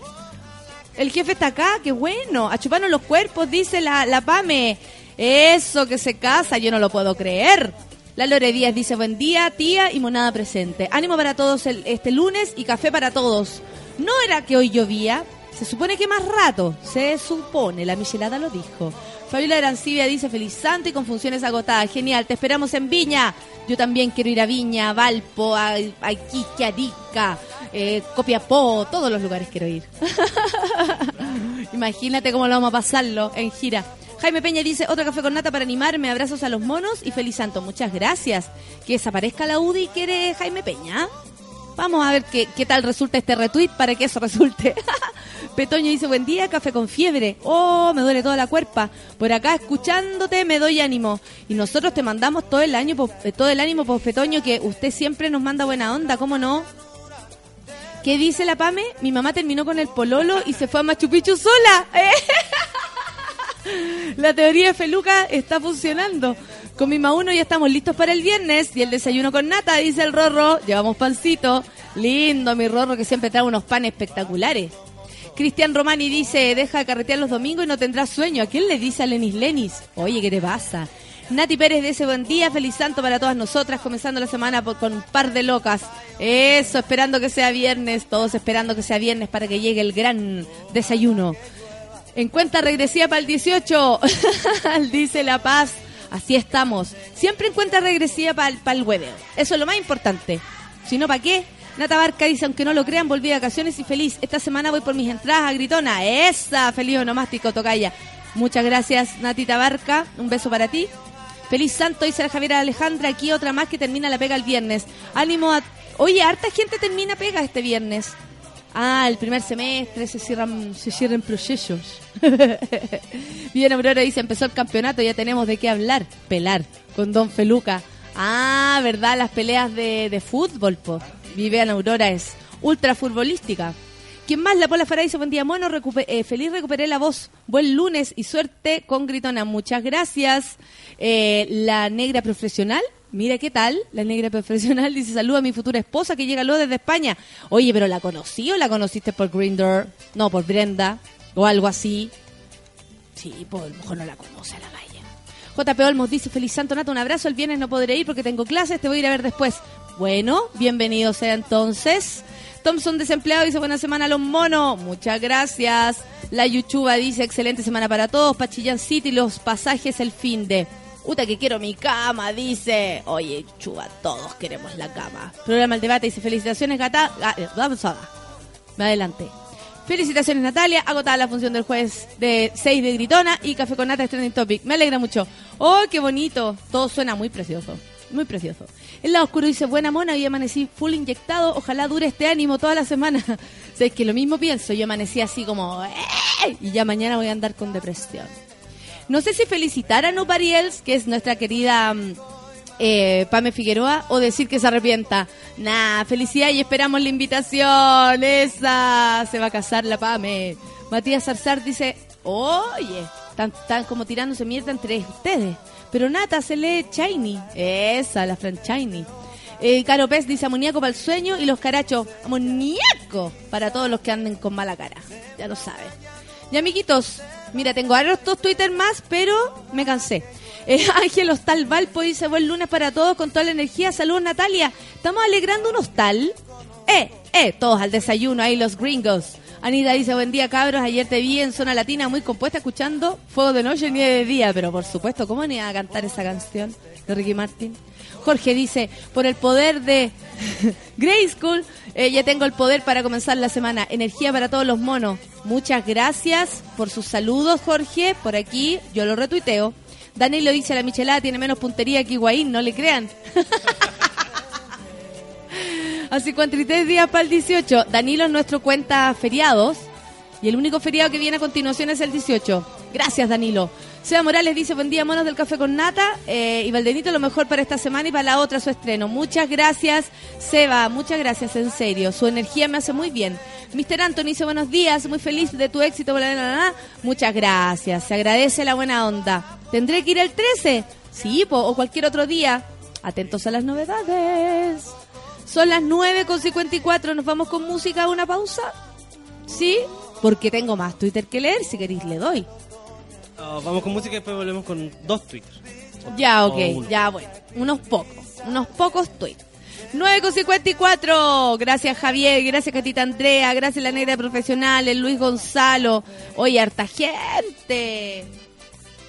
El jefe está acá, qué bueno. A chuparnos los cuerpos, dice la, la Pame. Eso que se casa, yo no lo puedo creer. La Lore Díaz dice, buen día, tía y monada presente. Ánimo para todos el- este lunes y café para todos. ¿No era que hoy llovía? Se supone que más rato. Se supone, la Michelada lo dijo. Fabiola Arancibia dice, feliz santo y con funciones agotadas. Genial, te esperamos en Viña. Yo también quiero ir a Viña, a Valpo, a, a Iquique, Arica, eh, Copiapó, todos los lugares quiero ir. Imagínate cómo lo vamos a pasarlo en gira. Jaime Peña dice, otro café con nata para animarme, abrazos a los monos y feliz santo. Muchas gracias. Que desaparezca la UDI, quiere Jaime Peña. Vamos a ver qué, qué tal resulta este retweet para que eso resulte. Petoño dice, buen día, café con fiebre. Oh, me duele toda la cuerpa. Por acá, escuchándote, me doy ánimo. Y nosotros te mandamos todo el año, eh, todo el ánimo, por Petoño, que usted siempre nos manda buena onda, ¿cómo no? ¿Qué dice la Pame? Mi mamá terminó con el pololo y se fue a Machu Picchu sola. La teoría de Feluca está funcionando. Con mi Mauno ya estamos listos para el viernes y el desayuno con nata, dice el Rorro. Llevamos pancito. Lindo, mi Rorro, que siempre trae unos panes espectaculares. Cristian Romani dice, deja de carretear los domingos y no tendrás sueño. ¿A quién le dice a Lenis Lenis? Oye, ¿qué te pasa? Nati Pérez dice, buen día, feliz santo para todas nosotras, comenzando la semana con un par de locas. Eso, esperando que sea viernes, todos esperando que sea viernes para que llegue el gran desayuno. En cuenta regresiva para el 18, dice La Paz. Así estamos. Siempre en cuenta regresiva para el hueveo. Eso es lo más importante. Si no, ¿para qué? Nata Barca dice, aunque no lo crean, volví de vacaciones y feliz. Esta semana voy por mis entradas a Gritona. ¡Esa! Feliz onomástico, tocaya. Muchas gracias, Natita Barca. Un beso para ti. Feliz santo, dice la Javiera Alejandra. Aquí otra más que termina la pega el viernes. Ánimo a... Oye, harta gente termina pega este viernes. Ah, el primer semestre se cierran, se cierran procesos. Bien, Aurora dice, empezó el campeonato, ya tenemos de qué hablar. Pelar, con Don Feluca. Ah, ¿verdad? Las peleas de, de fútbol, po. Vivian Aurora es ultra futbolística. ¿Quién más? La Pola Farah dice, buen día, mono, recupe- eh, feliz recuperé la voz. Buen lunes y suerte con Gritona. Muchas gracias. Eh, la negra profesional, mira qué tal. La negra profesional dice, saluda a mi futura esposa que llega luego desde España. Oye, pero ¿la conocí o la conociste por Grindr? No, por Brenda o algo así. Sí, pues a lo mejor no la conoce a la Maya. JP Olmos dice, feliz santo Nata, un abrazo. El viernes no podré ir porque tengo clases, te voy a ir a ver después. Bueno, bienvenido sea entonces. Thompson desempleado dice, buena semana a los monos. Muchas gracias. La Yuchuba dice, excelente semana para todos. Pachillán City, los pasajes el fin de... Uta que quiero mi cama, dice. Oye, Chuba, todos queremos la cama. Programa El Debate dice, felicitaciones, gata. ga- eh, Vamos a Me adelante. Felicitaciones Natalia, agotada la función del jueves de 6 de Gritona y Café con Nata es Trending Topic. Me alegra mucho. ¡Oh, qué bonito! Todo suena muy precioso, muy precioso. El lado oscuro dice, buena mona, y amanecí full inyectado, ojalá dure este ánimo toda la semana. o sea, es que lo mismo pienso, yo amanecí así como, "¡Eh!", y ya mañana voy a andar con depresión. No sé si felicitar a Nobody Else, que es nuestra querida mm, eh, Pame Figueroa, o decir que se arrepienta. Nah, felicidad y esperamos la invitación. Esa se va a casar la Pame. Matías Zarzar dice, oye, están, como tirándose mierda entre ustedes. Pero Nata se lee Shiny. Esa, la Fran Shiny. Eh, Caro Pez dice amoníaco para el sueño y los carachos, amoníaco para todos los que anden con mala cara. Ya lo saben. Y amiguitos, mira, tengo hartos Twitter más, pero me cansé. Eh, Ángel Hostal Valpo dice buen lunes para todos con toda la energía. Saludos Natalia. Estamos alegrando un hostal. Eh, eh, todos al desayuno, ahí los gringos. Anita dice, buen día cabros, ayer te vi en Zona Latina muy compuesta escuchando Fuego de Noche ni de Día, pero por supuesto, ¿cómo ni a cantar esa canción de Ricky Martin? Jorge dice, por el poder de Grey School, eh, ya tengo el poder para comenzar la semana. Energía para todos los monos. Muchas gracias por sus saludos, Jorge. Por aquí yo lo retuiteo. Danilo dice, la Michelada tiene menos puntería que Higuaín, no le crean. A 53 días para el 18. Danilo es nuestro cuenta feriados. Y el único feriado que viene a continuación es el 18. Gracias, Danilo. Seba Morales dice, buen día, monos del café con nata. Eh, y Valdenito, lo mejor para esta semana y para la otra su estreno. Muchas gracias, Seba. Muchas gracias, en serio. Su energía me hace muy bien. Mr. Anthony dice, buenos días. Muy feliz de tu éxito. Muchas gracias. Se agradece la buena onda. ¿Tendré que ir el 13? Sí, o cualquier otro día. Atentos a las novedades. Son las 9 con 54. ¿Nos vamos con música a una pausa? ¿Sí? Porque tengo más Twitter que leer. Si queréis, le doy. Ah, vamos con música y después volvemos con dos tweets. Ya, ok. Ya, bueno. Unos pocos. Unos pocos tweets. 9 con 54. Gracias, Javier. Gracias, Catita Andrea. Gracias, la negra profesional. El Luis Gonzalo. Oye, harta gente.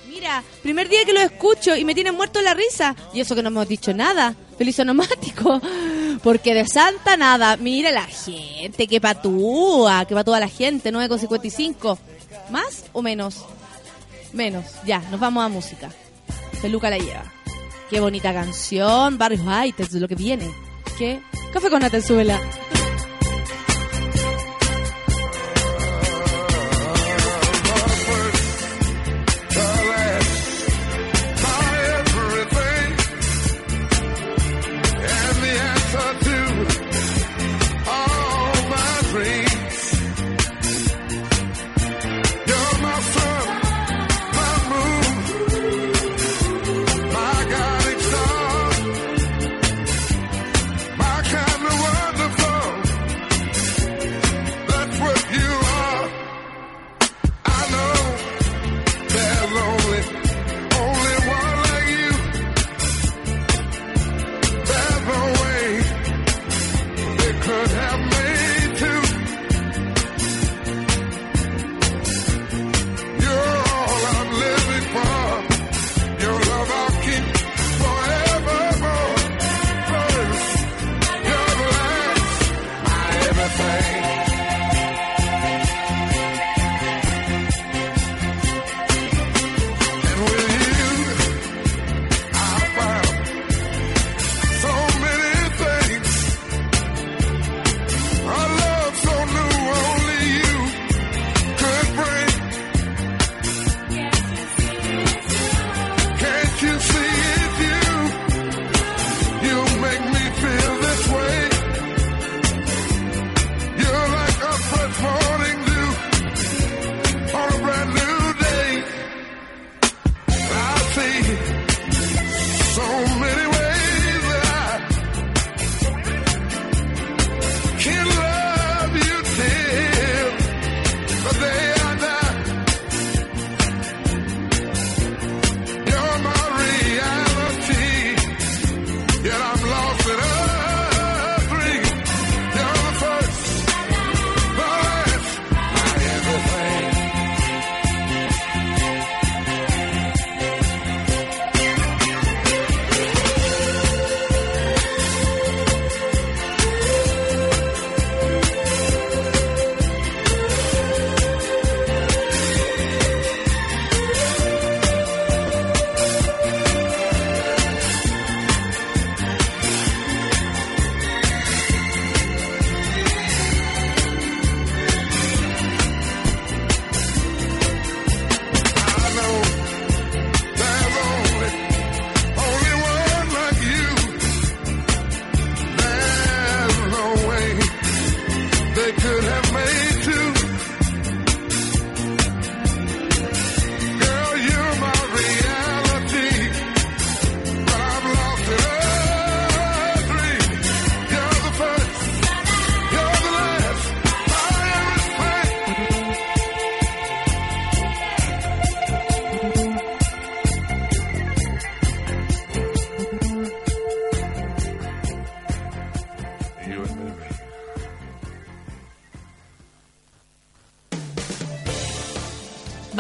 Mira, primer día que lo escucho y me tienen muerto la risa. Y eso que no hemos dicho nada. Feliz onomático. Porque de santa nada. Mira la gente, que patúa, que patúa la gente. 9 con 55. ¿Más o menos? Menos. Ya, nos vamos a música. Peluca la lleva. Qué bonita canción. Barrios White es lo que viene. ¿Qué? Café con nata,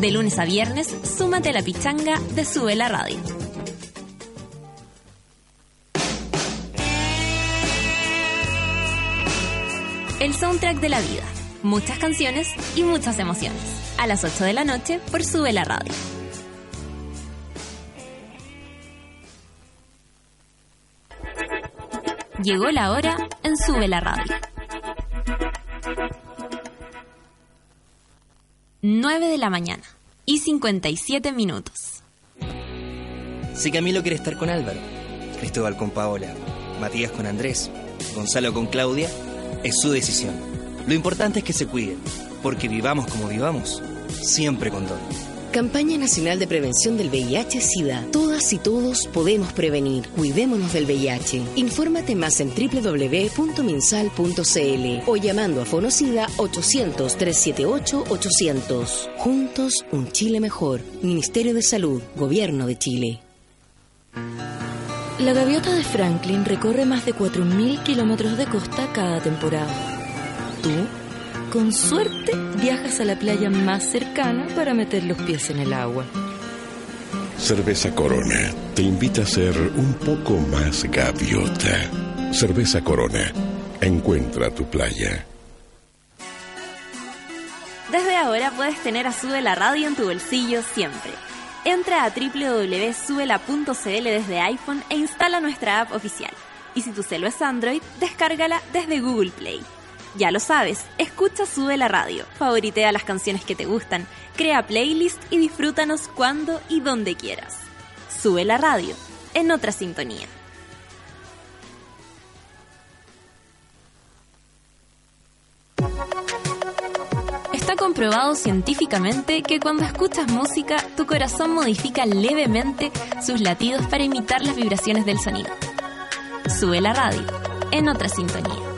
De lunes a viernes, súmate a la pichanga de Sube la Radio. El soundtrack de la vida. Muchas canciones y muchas emociones. A las 8 de la noche por Sube la Radio. Llegó la hora en Sube la Radio. 9 de la mañana y 57 minutos. Si Camilo quiere estar con Álvaro, Cristóbal con Paola, Matías con Andrés, Gonzalo con Claudia, es su decisión. Lo importante es que se cuiden, porque vivamos como vivamos, siempre con Don. Campaña Nacional de Prevención del VIH-Sida. Todas y todos podemos prevenir. Cuidémonos del VIH. Infórmate más en www.minsal.cl o llamando a Fonocida 800-378-800. Juntos, un Chile mejor. Ministerio de Salud, Gobierno de Chile. La gaviota de Franklin recorre más de 4.000 kilómetros de costa cada temporada. ¿Tú? Con suerte, viajas a la playa más cercana para meter los pies en el agua. Cerveza Corona te invita a ser un poco más gaviota. Cerveza Corona. Encuentra tu playa. Desde ahora puedes tener a Sube la Radio en tu bolsillo siempre. Entra a www.subela.cl desde iPhone e instala nuestra app oficial. Y si tu celo es Android, descárgala desde Google Play. Ya lo sabes, escucha Sube la Radio, favoritea las canciones que te gustan, crea playlist y disfrútanos cuando y donde quieras. Sube la radio, en otra sintonía. Está comprobado científicamente que cuando escuchas música, tu corazón modifica levemente sus latidos para imitar las vibraciones del sonido. Sube la radio, en otra sintonía.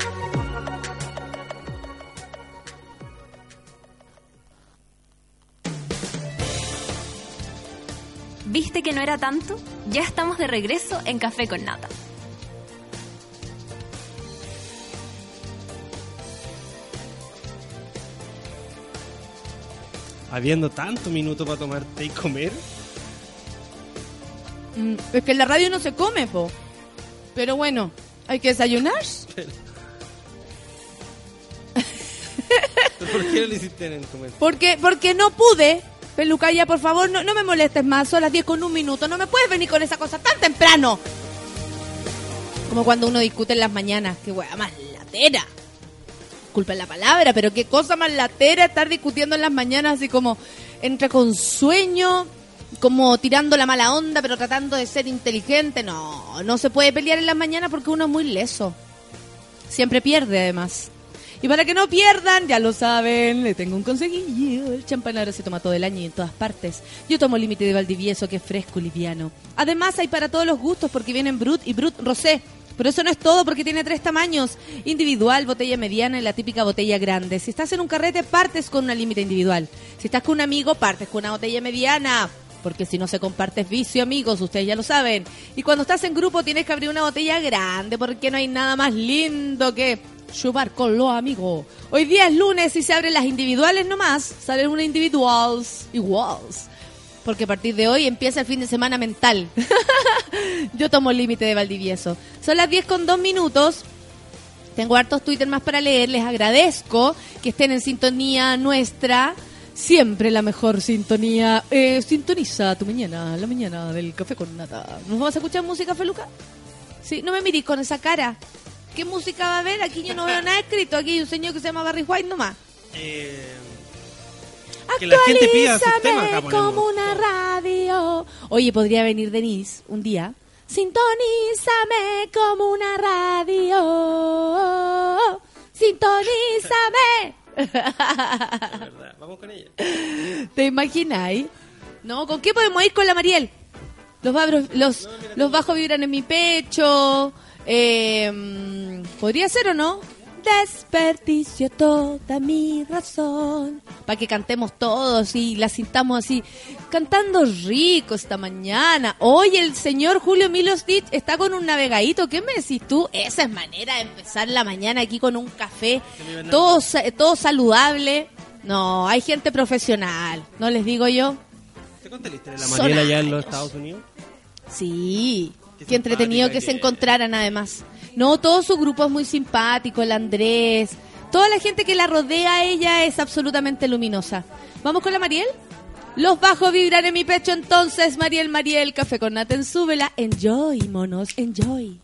¿Viste que no era tanto? Ya estamos de regreso en Café con Nata. Habiendo tanto minuto para tomarte y comer. Mm, Es que en la radio no se come, po. Pero bueno, hay que desayunar. ¿Por qué no lo hiciste en el comer? Porque, porque no pude. Pelucaya, por favor, no, no me molestes más. Son las 10 con un minuto. No me puedes venir con esa cosa tan temprano. Como cuando uno discute en las mañanas. Qué wea más latera. Culpa en la palabra, pero qué cosa más latera estar discutiendo en las mañanas así como entre con sueño, como tirando la mala onda, pero tratando de ser inteligente. No, no se puede pelear en las mañanas porque uno es muy leso. Siempre pierde, además. Y para que no pierdan, ya lo saben, le tengo un consejillo. El champán ahora se toma todo el año y en todas partes. Yo tomo límite de Valdivieso, que es fresco y liviano. Además, hay para todos los gustos porque vienen Brut y Brut Rosé. Pero eso no es todo porque tiene tres tamaños. Individual, botella mediana y la típica botella grande. Si estás en un carrete, partes con una límite individual. Si estás con un amigo, partes con una botella mediana. Porque si no se comparte es vicio, amigos, ustedes ya lo saben. Y cuando estás en grupo tienes que abrir una botella grande porque no hay nada más lindo que chupar con los amigos. Hoy día es lunes y se abren las individuales nomás. Salen una individuals iguals. Porque a partir de hoy empieza el fin de semana mental. Yo tomo el límite de Valdivieso. Son las 10 con 2 minutos. Tengo hartos Twitter más para leer. Les agradezco que estén en sintonía nuestra. Siempre la mejor sintonía. Eh, sintoniza tu mañana, la mañana del café con nata. ¿Nos vamos a escuchar música, Feluca? Sí, no me mirís con esa cara. ¿Qué música va a haber? Aquí yo no veo nada escrito. Aquí hay un señor que se llama Barry White nomás. Eh, que la gente pida sus Actualízame temas. acá ponemos. como una radio. Oye, podría venir Denise un día. Sintonízame como una radio. Sintonízame. De verdad, Vamos con ella. ¿Te imagináis? No, ¿con qué podemos ir con la Mariel? Los, babros- los, los bajos vibran en mi pecho. Eh, ¿Podría ser o no? Desperdicio toda mi razón. Para que cantemos todos y la sintamos así. Cantando rico esta mañana. Hoy el señor Julio Milostich está con un navegadito. ¿Qué me decís tú? Esa es manera de empezar la mañana aquí con un café. Todo, todo saludable. No, hay gente profesional. ¿No les digo yo? ¿Te conté la historia de la Son Mariela allá en los. Estados Unidos? Sí, Qué entretenido que se encontraran además. No, todo su grupo es muy simpático, el Andrés, toda la gente que la rodea a ella es absolutamente luminosa. ¿Vamos con la Mariel? Los bajos vibran en mi pecho entonces, Mariel, Mariel, café con Naten, súbela. Enjoy, monos, enjoy.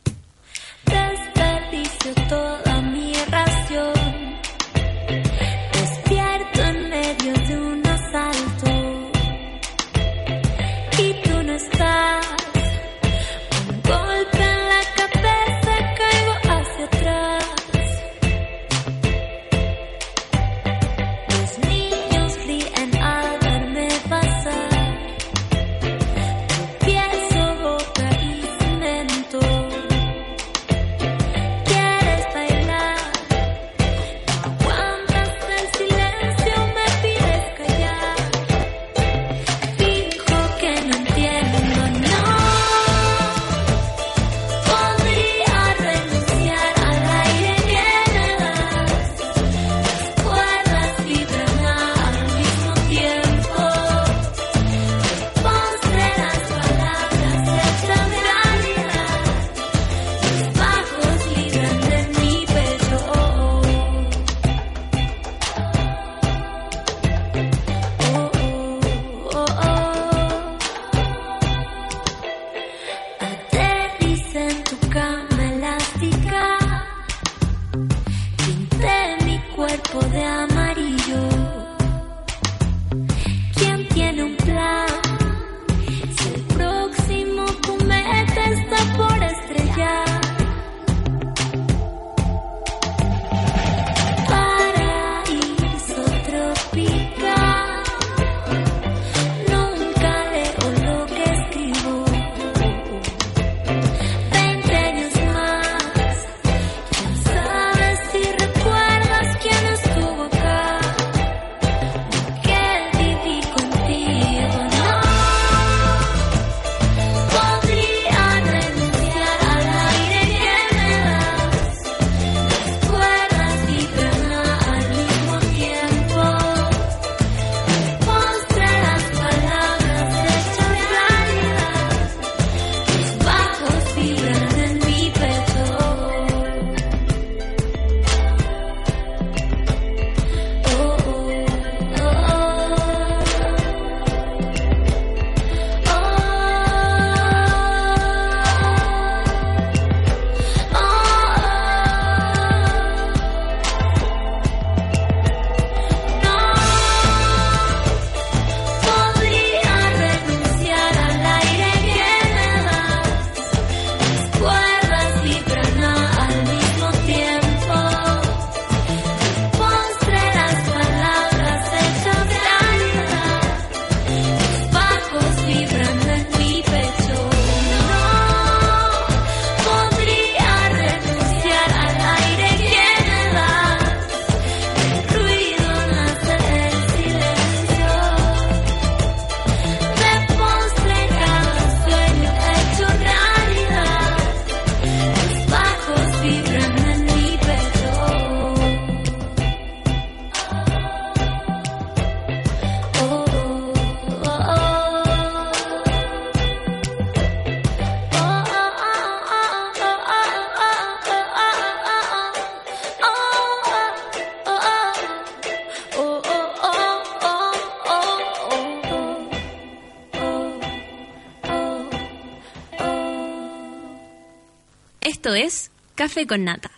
Café con nata.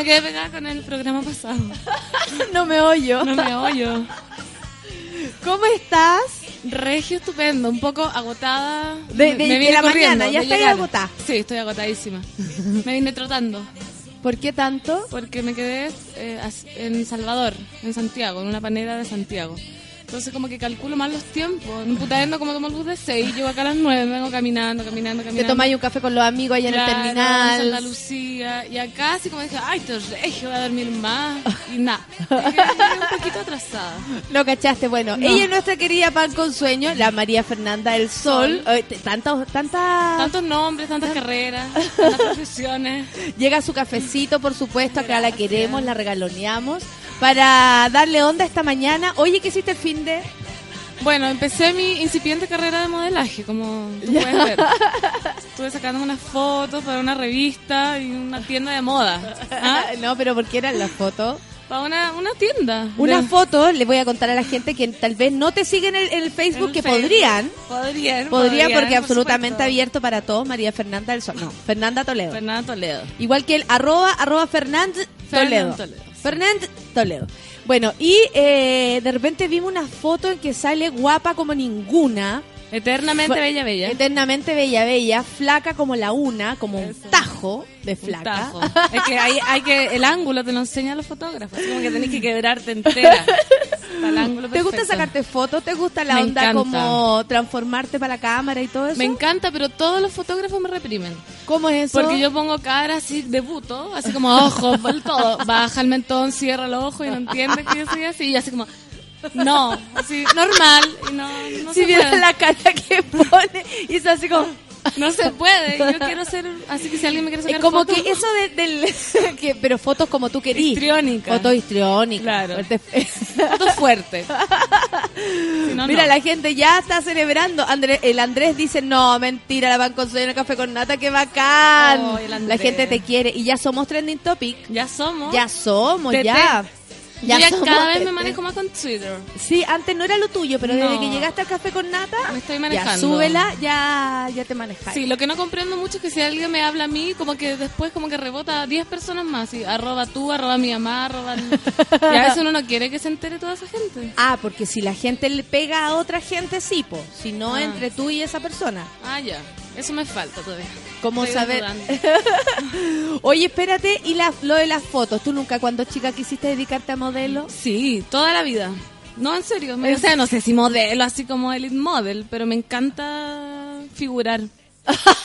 me quedé pegada con el programa pasado. no me oyo. No me oyo. ¿Cómo estás? Regio estupendo, un poco agotada. De, me vine la mañana, ya estoy agotada. Sí, estoy agotadísima. me vine trotando. ¿Por qué tanto? Porque me quedé eh, en Salvador, en Santiago, en una panera de Santiago. Entonces como que calculo mal los tiempos. En Putaendo como tomo el bus de 6, llego acá a las 9, me vengo caminando, caminando, Te caminando. tomáis un café con los amigos allá Claro, en el Santa terminal. Lucía. Y acá así como dije, ay, esto es regio, voy a dormir más. Y nada. Un poquito atrasada. No cachaste, bueno, No. ella es nuestra querida pan con sueño, la María Fernanda del Sol. Tantos, tantas. Tantos nombres, tantas carreras, tantas profesiones. Llega su cafecito, por supuesto, acá la queremos, la regaloneamos. Para darle onda esta mañana. Oye, ¿qué hiciste el fin de? Bueno, empecé mi incipiente carrera de modelaje, como tú puedes ver. Estuve sacando unas fotos para una revista y una tienda de moda. ¿Ah? No, pero ¿por qué eran las fotos? Para una, una tienda. Una de- foto, le voy a contar a la gente que tal vez no te siguen en el, Facebook, el que Facebook. podrían. Podrían. Podrían porque por absolutamente supuesto. abierto para todos. María Fernanda del Sol. No, Fernanda Toledo. Fernanda Toledo. Igual que el arroba, arroba Fernand Toledo. Fernand Toledo. Fernand Toledo. Bueno, y eh, de repente vimos una foto en que sale guapa como ninguna. Eternamente bella, bella. Eternamente bella, bella, flaca como la una, como un tajo de Un flaca. tajo. Es que hay, hay que el ángulo te lo enseñan los fotógrafos, así como que tenés que quebrarte entera. ¿Te gusta sacarte fotos? ¿Te gusta la Me onda encanta. como transformarte para la cámara y todo eso? Me encanta, pero todos los fotógrafos me reprimen. ¿Cómo es eso? Porque yo pongo cara así de buto, así como ojos, todo. Baja el mentón, cierra los ojos y no entiende que yo soy así. Y así como, no, así, normal. Y no, no si puede. la cara que pone y es así como... No se puede. Yo quiero ser, así que si alguien me quiere sacar como fotos, que eso de- del... que, pero fotos como tú querías. Histriónica. Fotos histriónicas. Claro. Fuerte- fotos fuertes. Si no, Mira, no. la gente ya está celebrando. André- el Andrés dice, no, mentira, la van con sueño café con nata, qué bacán. Oh, el la gente te quiere. Y ya somos trending topic. Ya somos. Ya somos, Tete. ya. Ya somos cada vez me manejo más con Twitter. Sí, antes no era lo tuyo, pero desde que llegaste al café con nata, Me estoy ya manejando. súbela, ya, ya te manejas. Sí, lo que no comprendo mucho es que si alguien me habla a mí, como que después como que rebota a 10 personas más. Y arroba tú, arroba mi mamá, arroba... Y a veces uno no quiere que se entere toda esa gente. Ah, porque si la gente le pega a otra gente, sí, po. Si no, Ah. entre tú y esa persona. Ah, ya. Eso me falta todavía. ¿Cómo Estoy saber? Oye, espérate, y la, lo de las fotos. ¿Tú nunca cuando chica quisiste dedicarte a modelo? Sí, toda la vida. No, en serio. Me, o sea, no sé si modelo, así como elite model, pero me encanta figurar.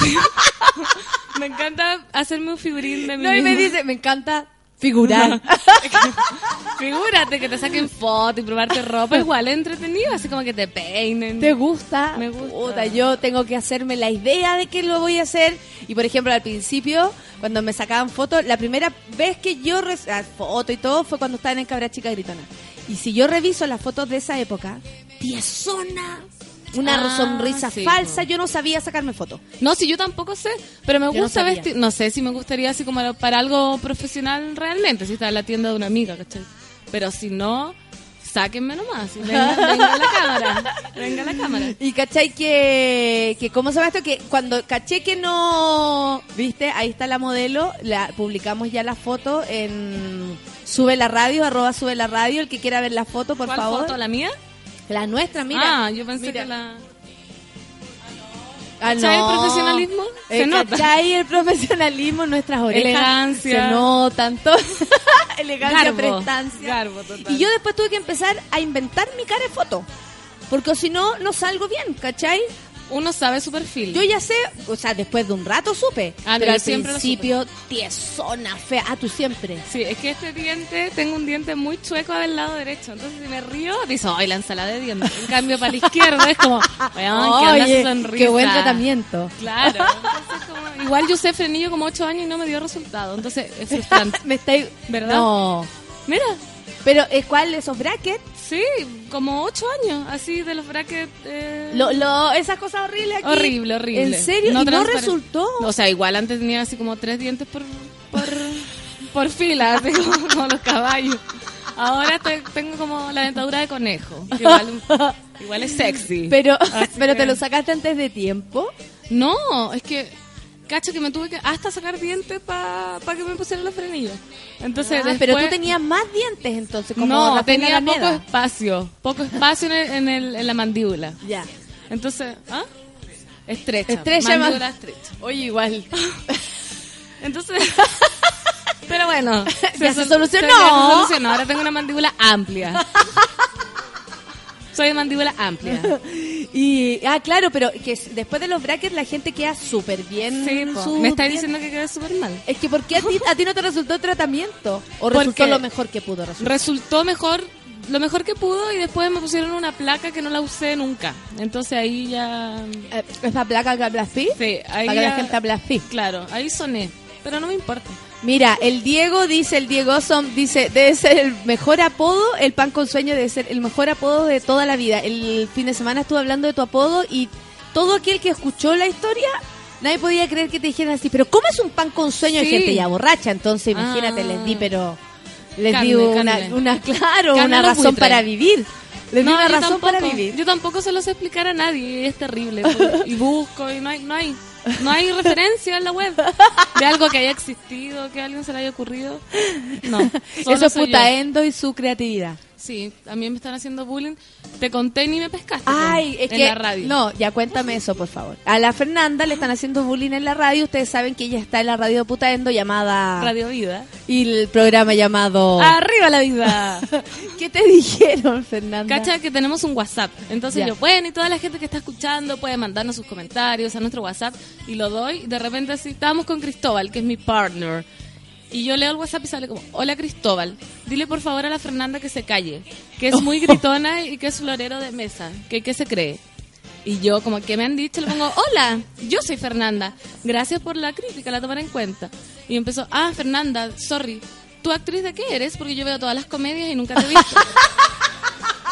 me encanta hacerme un figurín de mí No, y me dice, me encanta figurar. Figúrate que te saquen fotos y probarte ropa igual es entretenido, así como que te peinen. ¿Te gusta? Me gusta. Puta, yo tengo que hacerme la idea de que lo voy a hacer. Y por ejemplo, al principio, cuando me sacaban fotos, la primera vez que yo ah, foto y todo fue cuando estaba en Cabra Chica Gritona. Y si yo reviso las fotos de esa época, tiesona, una Ah, sonrisa sí, falsa, yo no sabía sacarme fotos. No, si yo tampoco sé, pero me Yo gusta vestir. No sé si me gustaría así como para algo profesional realmente, si está en la tienda de una amiga, ¿cachai? Pero si no, sáquenme nomás. Venga, venga la cámara. Venga la cámara. Y cachai que, que ¿cómo se llama esto? Que cuando caché que no, viste, ahí está la modelo, la publicamos ya la foto en Sube la Radio, arroba Sube la Radio, el que quiera ver la foto, por ¿Cuál favor. foto? ¿La mía? La nuestra, mira. ah, yo pensé Mira. que la... Ah, ¿Cachai el profesionalismo? Se Eh, nota. ¿Cachai el profesionalismo? Nuestras orejas Elegancia. se notan, todo. Elegancia, Garbo. prestancia. Garbo, total. Y yo después tuve que empezar a inventar mi cara de foto. Porque si no, no salgo bien, ¿cachai? Uno sabe su perfil. Yo ya sé, o sea, después de un rato supe. Ah, pero al siempre principio, tiesona, fea. Ah, tú siempre. Sí, es que este diente, tengo un diente muy chueco del lado derecho. Entonces, si me río, dice, ¡ay, la ensalada de dientes! En cambio, para la izquierda es como, ¡weón, qué sonrisa! qué buen tratamiento. Claro. Entonces, como- igual yo usé frenillo como 8 años y no me dio resultado. Entonces, es frustrante. Me estáis... ¿Verdad? No. Mira, Pero, ¿es ¿cuál de esos brackets? sí, como 8 años, así de los brackets. eh, Lo, lo, esas cosas horribles aquí. Horrible, horrible. ¿En serio? ¿Y no resultó? O sea, igual antes tenía así como tres dientes por, por, por fila, así como, como los caballos. Ahora te- tengo como la dentadura de conejo. Igual, igual es sexy. Pero, Así pero que- te lo sacaste antes de tiempo. No, es que, cacho que me tuve que hasta sacar dientes para que me pusieran los frenillos. Entonces, Ah, después, pero tú tenías más dientes entonces, como No, tenía poco espacio. Poco espacio en, el- en, el- en la mandíbula. Ya. Entonces, ¿ah? Estrecha. Estrecha, Mandíbula ma- estrecha. Oye, igual. Entonces, pero bueno, Ya se sol- solucionó. ya se solucionó. Ahora tengo una mandíbula amplia. Soy de mandíbula amplia. Y, ah, claro, pero que después de los brackets la gente queda súper bien. Sí, su me diente. diciendo que quedé súper mal. Es que ¿por qué a ti, a ti no te resultó el tratamiento? ¿O Porque resultó lo mejor que pudo resultar? Resultó mejor, lo mejor que pudo y después me pusieron una placa que no la usé nunca. Entonces ahí ya... Eh, ¿Esa placa que hablas? Sí, ahí Para que la ya- gente habla así. Claro, ahí soné. Pero no me importa. Mira, el Diego dice, el Diego Som dice, debe ser el mejor apodo, el pan con sueño debe ser el mejor apodo de toda la vida. El fin de semana estuve hablando de tu apodo y todo aquel que escuchó la historia, nadie podía creer que te dijeran así, pero ¿cómo es un pan con sueño? Hay Sí. gente ya borracha, entonces imagínate, Ah. les di, pero les Carne, di una, una, claro, Carne una los razón para vivir. Les di No, una yo razón para vivir. Yo tampoco se lo sé explicar a nadie, es terrible. porque- Y busco y no hay, no hay, no hay referencia en la web de algo que haya existido, que a alguien se le haya ocurrido. No, Eso es soy yo. putaendo y su creatividad. Sí, a mí me están haciendo bullying. Te conté y ni me pescaste. Ay, pues, es en que la radio. no, ya cuéntame eso, por favor. A la Fernanda le están haciendo bullying en la radio. Ustedes saben que ella está en la radio Putaendo llamada Radio Vida. y el programa llamado ¡Arriba la vida! ¿Qué te dijeron, Fernanda? Cacha que tenemos un WhatsApp. Entonces Ya. yo, bueno, y toda la gente que está escuchando puede mandarnos sus comentarios a nuestro WhatsApp y lo doy. De repente así, estábamos con Cristóbal, que es mi partner. Y yo leo el WhatsApp y sale como, hola Cristóbal, dile por favor a la Fernanda que se calle, que es muy gritona y que es florero de mesa, que qué se cree. Y yo, como que me han dicho, le pongo, hola, yo soy Fernanda, gracias por la crítica, la tomaré en cuenta. Y empezó, ah, Fernanda, sorry, ¿tú actriz de qué eres? Porque yo veo todas las comedias y nunca te he visto.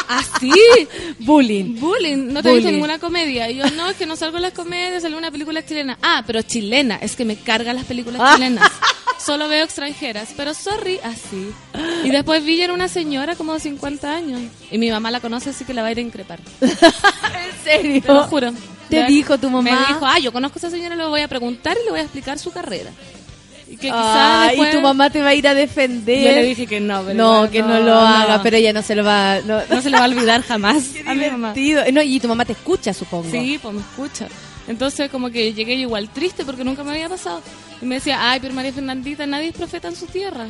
¿Así? bullying. Bullying, no te he visto Bullying. ninguna comedia. Y yo, no, es que no salgo en las comedias, salgo en una película chilena. Ah, pero chilena, es que me cargan las películas Ah. chilenas. Solo veo extranjeras, pero sorry, así. Y después vi era una señora como de 50 años. Y mi mamá la conoce, así que la va a ir a increpar. ¿En serio? Te lo juro. ¿Te dijo tu mamá? Me dijo, ah, yo conozco a esa señora, le voy a preguntar y le voy a explicar su carrera. Y que quizás Ah, después... y tu mamá te va a ir a defender. Yo le dije que no, pero no, igual que no, lo haga, pero ella no se lo va. No, no se le va a olvidar jamás Qué a mi mamá. No, y tu mamá te escucha, supongo. Sí, pues me escucha. Entonces como que llegué yo igual triste porque nunca me había pasado. Y me decía, ay, pero María Fernandita, nadie es profeta en su tierra.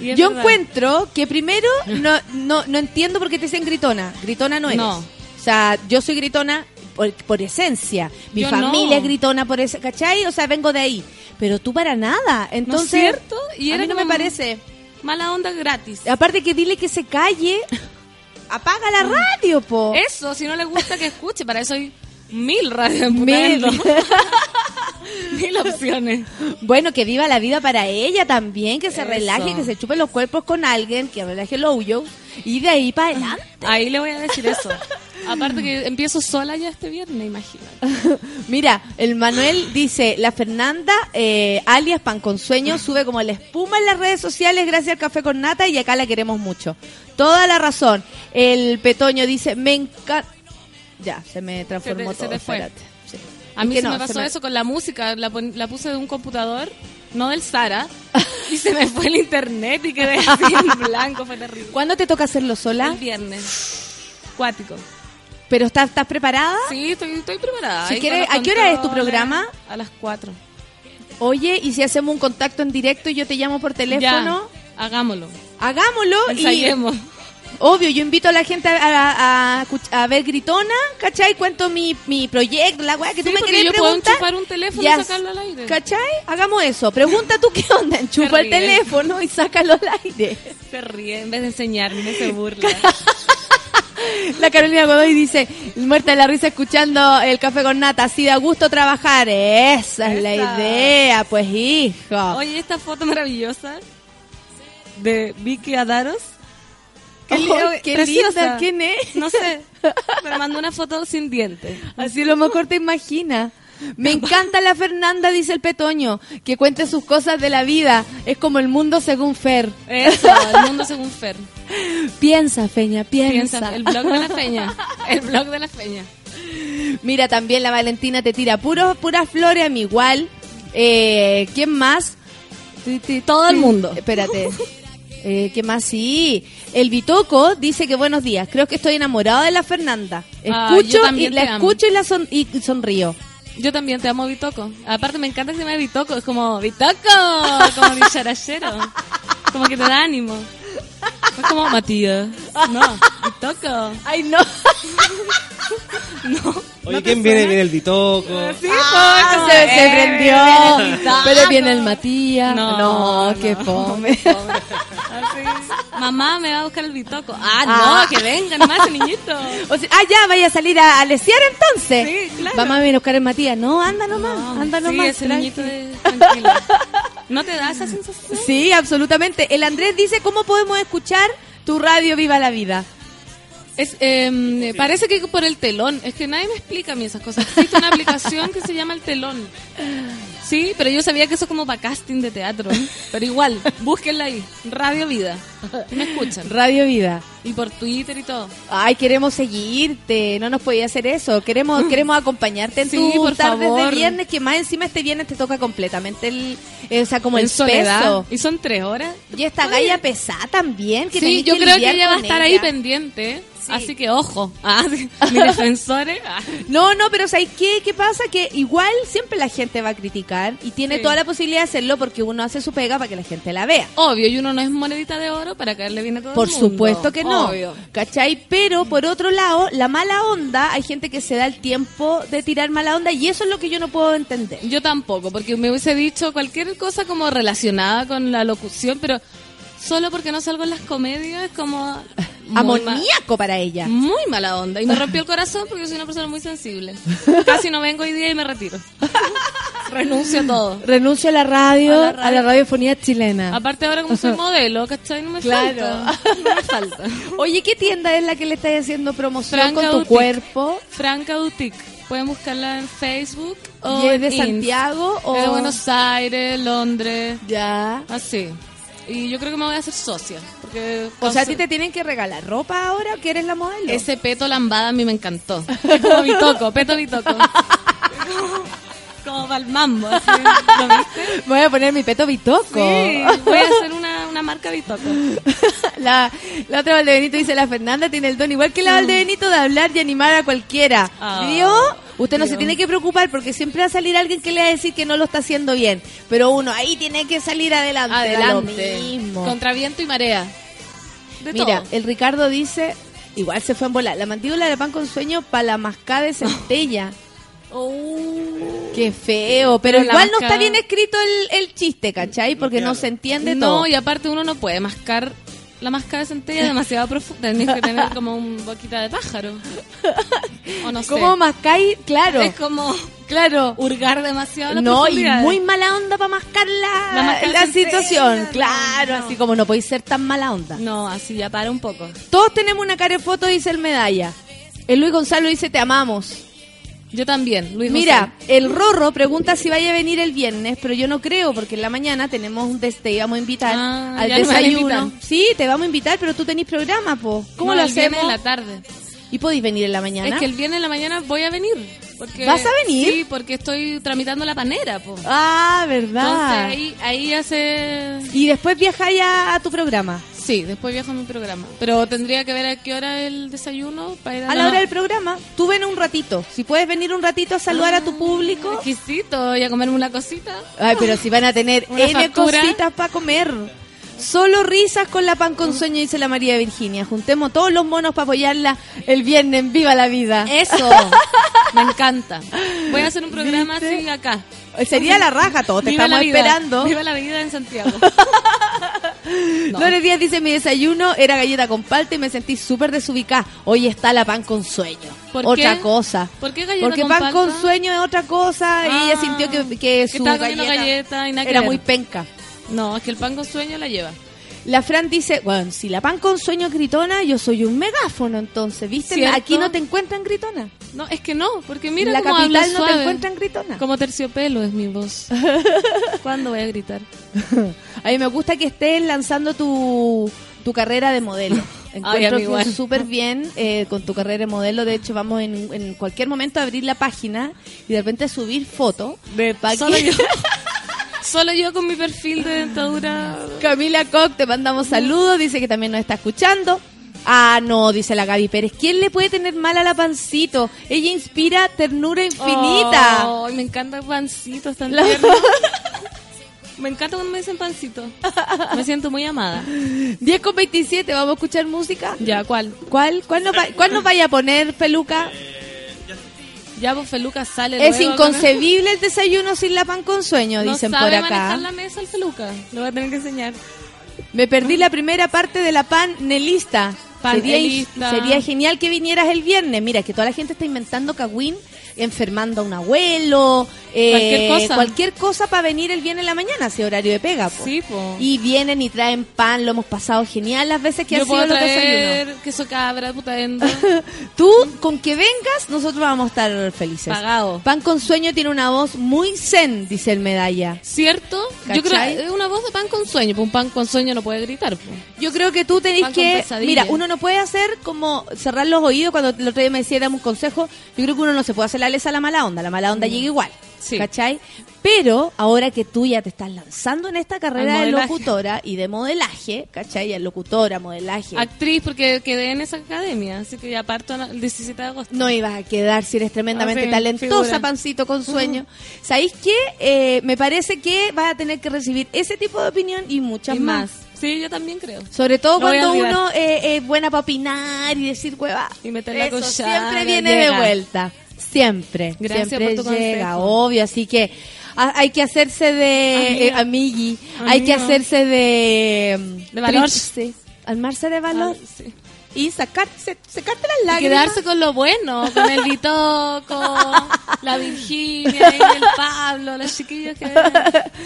Yo verdad. encuentro que primero no, no, no entiendo por qué te dicen gritona. Gritona no eres. No. O sea, yo soy gritona por, por esencia. Mi Yo familia no. es gritona por ese, ¿cachai? O sea, vengo de ahí. Pero tú para nada. Entonces, cierto? Y a era mí no me parece. Mala onda gratis. Aparte que dile que se calle. Apaga la radio, po. Eso, si no le gusta que escuche, para eso hay mil radios Mil. Mil. mil opciones. Bueno, que viva la vida para ella también, que se Eso. relaje, que se chupe los cuerpos con alguien, que relaje los huyos y de ahí para adelante. Ahí le voy a decir eso. Aparte que empiezo sola ya este viernes, imagínate. Mira, el Manuel dice, la Fernanda, eh, alias Pan con Sueño, sube como la espuma en las redes sociales gracias al café con nata y acá la queremos mucho. Toda la razón. El Petoño dice, me encanta... Ya, se me transformó Se te- se todo. te fue. Sí. A mí se no, me pasó se me- eso con la música, la puse de un computador, no del Sara, y se me fue el internet y quedé así en blanco, fue terrible. ¿Cuándo te toca hacerlo sola? El viernes. Cuático. ¿Pero estás, estás preparada? Sí, estoy, estoy preparada. Si Ahí quieres- ¿a qué hora es tu programa? A las 4. Oye, ¿y si hacemos un contacto en directo y yo te llamo por teléfono? Ya, hagámoslo. Hagámoslo y Ensayemos. Obvio, yo invito a la gente a, a- a escuch- a ver Gritona, ¿cachai? Cuento mi, mi proyecto, la weá que Sí, tú me querés yo puedo enchufar un teléfono y sacarlo al aire. ¿Cachai? Hagamos eso. Pregunta tú qué onda, enchufa el teléfono y sácalo al aire. Se ríe en vez de enseñarme, se burla. La Carolina Godoy dice, muerta de la risa escuchando el café con nata, así da gusto trabajar. Esa es la idea, pues hijo. Oye, esta foto maravillosa de Vicky Adaros. Qué preciosa. linda, ¿quién es? No sé. Me mandó una foto sin dientes. Así lo mejor te imaginas. Me encanta la Fernanda, dice el Petoño, que cuente sus cosas de la vida. Es como el mundo según Fer. Eso, el mundo según Fer. Piensa, Feña, piensa. Piensa, el blog de la feña. El blog de la feña. Mira, también la Valentina te tira puros, puras flores a mi igual. Eh, ¿Quién más? Todo el mundo. Espérate. Eh, ¿Qué más? Sí. El Bitoco dice que buenos días. Creo que estoy enamorado de la Fernanda. Ah, Escucho y la escucho y la son, y sonrío. Yo también te amo, Bitoco. Aparte, me encanta que se llame Bitoco. Es como, Bitoco, como dicharachero. Como que te da ánimo. Es como, Matías. No, Bitoco. Ay, no. Oye, ¿quién viene? Viene el Bitoco. Ah, se, se Eh, prendió. Pero viene el Matías. No, No, no. qué fome. Así. Mamá me va a buscar el bitoco. Ah, Ah. no, que venga nomás ese niñito. O sea, ah, ya, vaya a salir a, a entonces. Sí, claro. A venir a buscar el Matías. No, anda nomás, No, anda sí, nomás. ese tranqui. niñito de tranquilo. ¿No te da esa sensación? Sí, absolutamente. El Andrés dice, ¿cómo podemos escuchar tu radio Viva la Vida? Es, eh, parece que por el telón. Es que nadie me explica a mí esas cosas. Existe una aplicación que se llama el telón. Sí, pero yo sabía que eso es como para casting de teatro. Pero igual, búsquenla ahí. Radio Vida. Me escuchan. Radio Vida. Y por Twitter y todo. Ay, queremos seguirte, no nos podía hacer eso. Queremos queremos acompañarte en Sí, tu por tardes favor. de viernes, que más encima este viernes te toca completamente el, o sea, como en el soledad. peso. Y son tres horas. Y esta galla pesada también, que Sí, yo que creo que ella va a estar ahí pendiente. Sí. Así que ojo. Ah, mis defensores. ah. No, no, pero ¿sabes qué? ¿Qué pasa? Que igual siempre la gente va a criticar y tiene Sí. toda la posibilidad de hacerlo porque uno hace su pega para que la gente la vea. Obvio, y uno no es monedita de oro para caerle bien a todo Por el mundo. supuesto que no. Obvio. ¿Cachai? Pero por otro lado, la mala onda, hay gente que se da el tiempo de tirar mala onda y eso es lo que yo no puedo entender. Yo tampoco, porque me hubiese dicho cualquier cosa como relacionada con la locución, pero solo porque no salgo en las comedias, como... muy ma- Amoníaco para ella. Muy mala onda. Y me rompió el corazón porque soy una persona muy sensible. Casi no vengo hoy día y me retiro. Renuncio a todo. Renuncio a la radio, A a la la, radio. radiofonía chilena. Aparte ahora como soy modelo, ¿cachai? No me Claro. falta. No me falta. Oye, ¿qué tienda es la que le estás haciendo promoción Franca con tu Boutique. cuerpo? Franca Boutique. Pueden buscarla en Facebook o ¿Y es de. Santiago o Es de Buenos Aires, Londres, Ya. así. Y yo creo que me voy a hacer socia. Porque O sea, ¿a ti te tienen que regalar ropa ahora que eres la modelo? Ese peto lambada a mí me encantó. Es como mi toco, peto mi toco. como para el mambo. Así. ¿Lo viste? Voy a poner mi peto bitoco. Sí, voy a hacer una, una marca bitoco. La, la otra Valdebenito dice, la Fernanda tiene el don igual que la Valdebenito de hablar y animar a cualquiera. Ah, ¿Vio? Usted no se tiene que preocupar porque siempre va a salir alguien que le va a decir que no lo está haciendo bien. Pero uno ahí tiene que salir adelante. Adelante. Contra viento y marea. De Mira, todo. el Ricardo dice, igual se fue en volar, la mandíbula de pan con sueño para la mascada de centella. Qué feo, pero, igual no está bien escrito el, el chiste, ¿cachai? Porque no se entiende no, todo. y aparte uno no puede mascar la máscara de centella es demasiado profunda. Tienes que tener como un boquita de pájaro. O no sé. ¿Cómo mascáis? Claro, Es como claro. hurgar demasiado No, y muy mala onda para mascar la, La mascar la centella, situación. no, claro, no. así como no podéis ser tan mala onda. No, así ya para un poco. Todos tenemos una cara de foto, dice el medalla. El Luis Gonzalo dice, te amamos. Yo también, Luis Mira, José. el Rorro pregunta si vaya a venir el viernes, pero yo no creo, porque en la mañana tenemos un des- te íbamos a invitar Ah, al no desayuno. Sí, te vamos a invitar, pero tú tenés programa, po. ¿Cómo No, lo el viernes hacemos? en la tarde. ¿Y podéis venir en la mañana? Es que el viernes en la mañana voy a venir. Porque, ¿Vas a venir? Sí, porque estoy tramitando la panera, po. Ah, Entonces verdad. ahí, ahí hace... Y después viajáis a, a tu programa. Sí, después viajo a mi programa. Pero tendría que ver a qué hora el desayuno para ir a, A la hora del programa, tú ven un ratito. Si puedes venir un ratito a saludar a tu público. Exquisito, y a comerme una cosita. Ay, pero si van a tener N cositas para comer. Solo risas con la pan con sueño, dice la María Virginia. Juntemos todos los monos para apoyarla el viernes Viva la Vida. Eso, me encanta. Voy a hacer un programa ¿Viste? así acá. Sería la raja, todos te Viva estamos la vida. esperando. Viva la vida en Santiago. No. Lore Díaz dice, mi desayuno era galleta con palta y me sentí súper desubicada. Hoy está la pan con sueño. ¿Por otra qué? cosa. ¿Por qué galleta Porque con pan palta? con sueño es otra cosa y ella Ah, sintió que, que su galleta, galleta y nada que era muy penca. No, es que el pan con sueño la lleva. La Fran dice, bueno, si la pan con sueño gritona, yo soy un megáfono entonces, ¿viste? ¿Cierto? Aquí no te encuentran gritona. No, es que no, porque mira la cómo habla capital no te encuentran gritona. Como terciopelo es mi voz. ¿Cuándo voy a gritar? A mí me gusta que estés lanzando tu, tu carrera de modelo. Ay, Encuentro a mí que súper bien eh, con tu carrera de modelo. De hecho, vamos en, en cualquier momento a abrir la página y de repente subir fotos. pa' Solo que- yo. Solo yo con mi perfil de dentadura. Camila Koch, te mandamos saludos. Dice que también nos está escuchando. Ah, no, dice la Gaby Pérez. ¿Quién le puede tener mal a la pancito? Ella inspira ternura infinita. Ay, me encanta pancitos tan La- tiernos. Me encanta cuando me dicen pancito. Me siento muy amada. 10 con 27, ¿vamos a escuchar música? Ya, ¿cuál? ¿Cuál? ¿Cuál nos, va- cuál nos vaya a poner, Peluca? Ya, pues Feluca sale Es luego inconcebible el desayuno sin la pan con sueño, No dicen sabe por manejar acá. la mesa el Feluca. Lo voy a tener que enseñar. Me perdí la primera parte de la panelista. Sería, sería genial que vinieras el viernes. Mira, que toda la gente está inventando cagüín, enfermando a un abuelo, eh, Cualquier cosa. cualquier cosa para venir el viernes en la mañana, ese horario de pega. po. Sí, po. Y vienen y traen pan, lo hemos pasado genial las veces que Yo ha sido puedo los desayunos. traer queso cabra, puta. Tú, con que vengas, nosotros vamos a estar felices. Pagado. Pan con sueño tiene una voz muy zen, dice el medalla. ¿Cierto? Yo creo es una voz de pan con sueño. Pues un pan con sueño no puede gritar. po. Yo creo que tú tenés Pan que. Mira, uno no puede hacer como cerrar los oídos cuando el otro día me decía, dame un consejo. Yo creo que uno no se puede hacer la lesa a la mala onda. La mala onda llega igual. Mm. Sí. ¿Cachai? Pero ahora que tú ya te estás lanzando en esta carrera de locutora y de modelaje, ¿cachai? Ya locutora, modelaje. Actriz, porque quedé en esa academia. Así que ya parto el 17 de agosto. No ibas a quedar si eres tremendamente Ah, sí, talentosa, figura. pancito con sueño. ¿Sabéis qué? Eh, me parece que vas a tener que recibir ese tipo de opinión y muchas Y más. más. Sí, yo también creo. Sobre todo cuando uno eh, es buena para opinar y decir hueva. Y meter la Eso cuchara, siempre viene de vuelta. Siempre. Gracias siempre por tu llega, consejo. obvio. Así que a- hay que hacerse de eh, amigui. Hay que hacerse de... De valor. Sí. Armarse de valor. Ah, sí. Y sacarse, sacarte las Y lágrimas. quedarse con lo bueno, con el Bitoco, la Virginia, y el Pablo, los chiquillos que,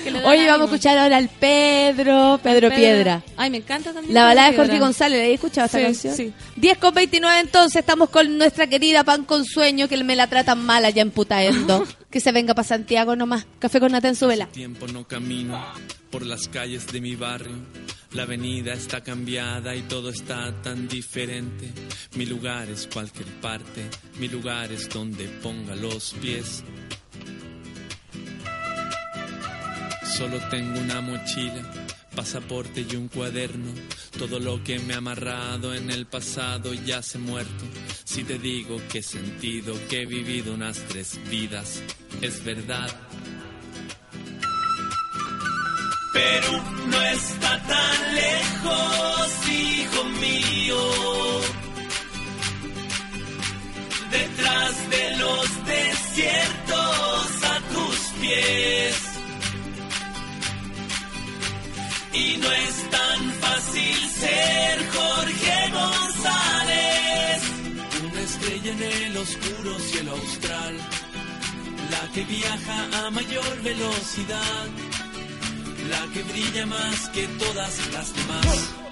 que Oye, vamos a escuchar ahora al Pedro, Pedro, Piedra. Ay, me encanta también. La balada de Jorge. González, ¿la habéis escuchado esta Sí, canción? sí. 10 con 29 entonces, estamos con nuestra querida Pan con Sueño, que me la tratan mal allá en Putaendo. que se venga para Santiago nomás. Café con Nata en su tiempo no camino por las calles de mi barrio. La avenida está cambiada y todo está tan diferente. Mi lugar es cualquier parte, mi lugar es donde ponga los pies. Solo tengo una mochila, pasaporte y un cuaderno. Todo lo que me ha amarrado en el pasado ya se muerto. Si te digo que he sentido que he vivido unas tres vidas, es verdad. Perú no está tan lejos, hijo mío. Detrás de los desiertos a tus pies. Y no es tan fácil ser Jorge González. En el oscuro cielo austral. La que viaja a mayor velocidad la que brilla más que todas las demás.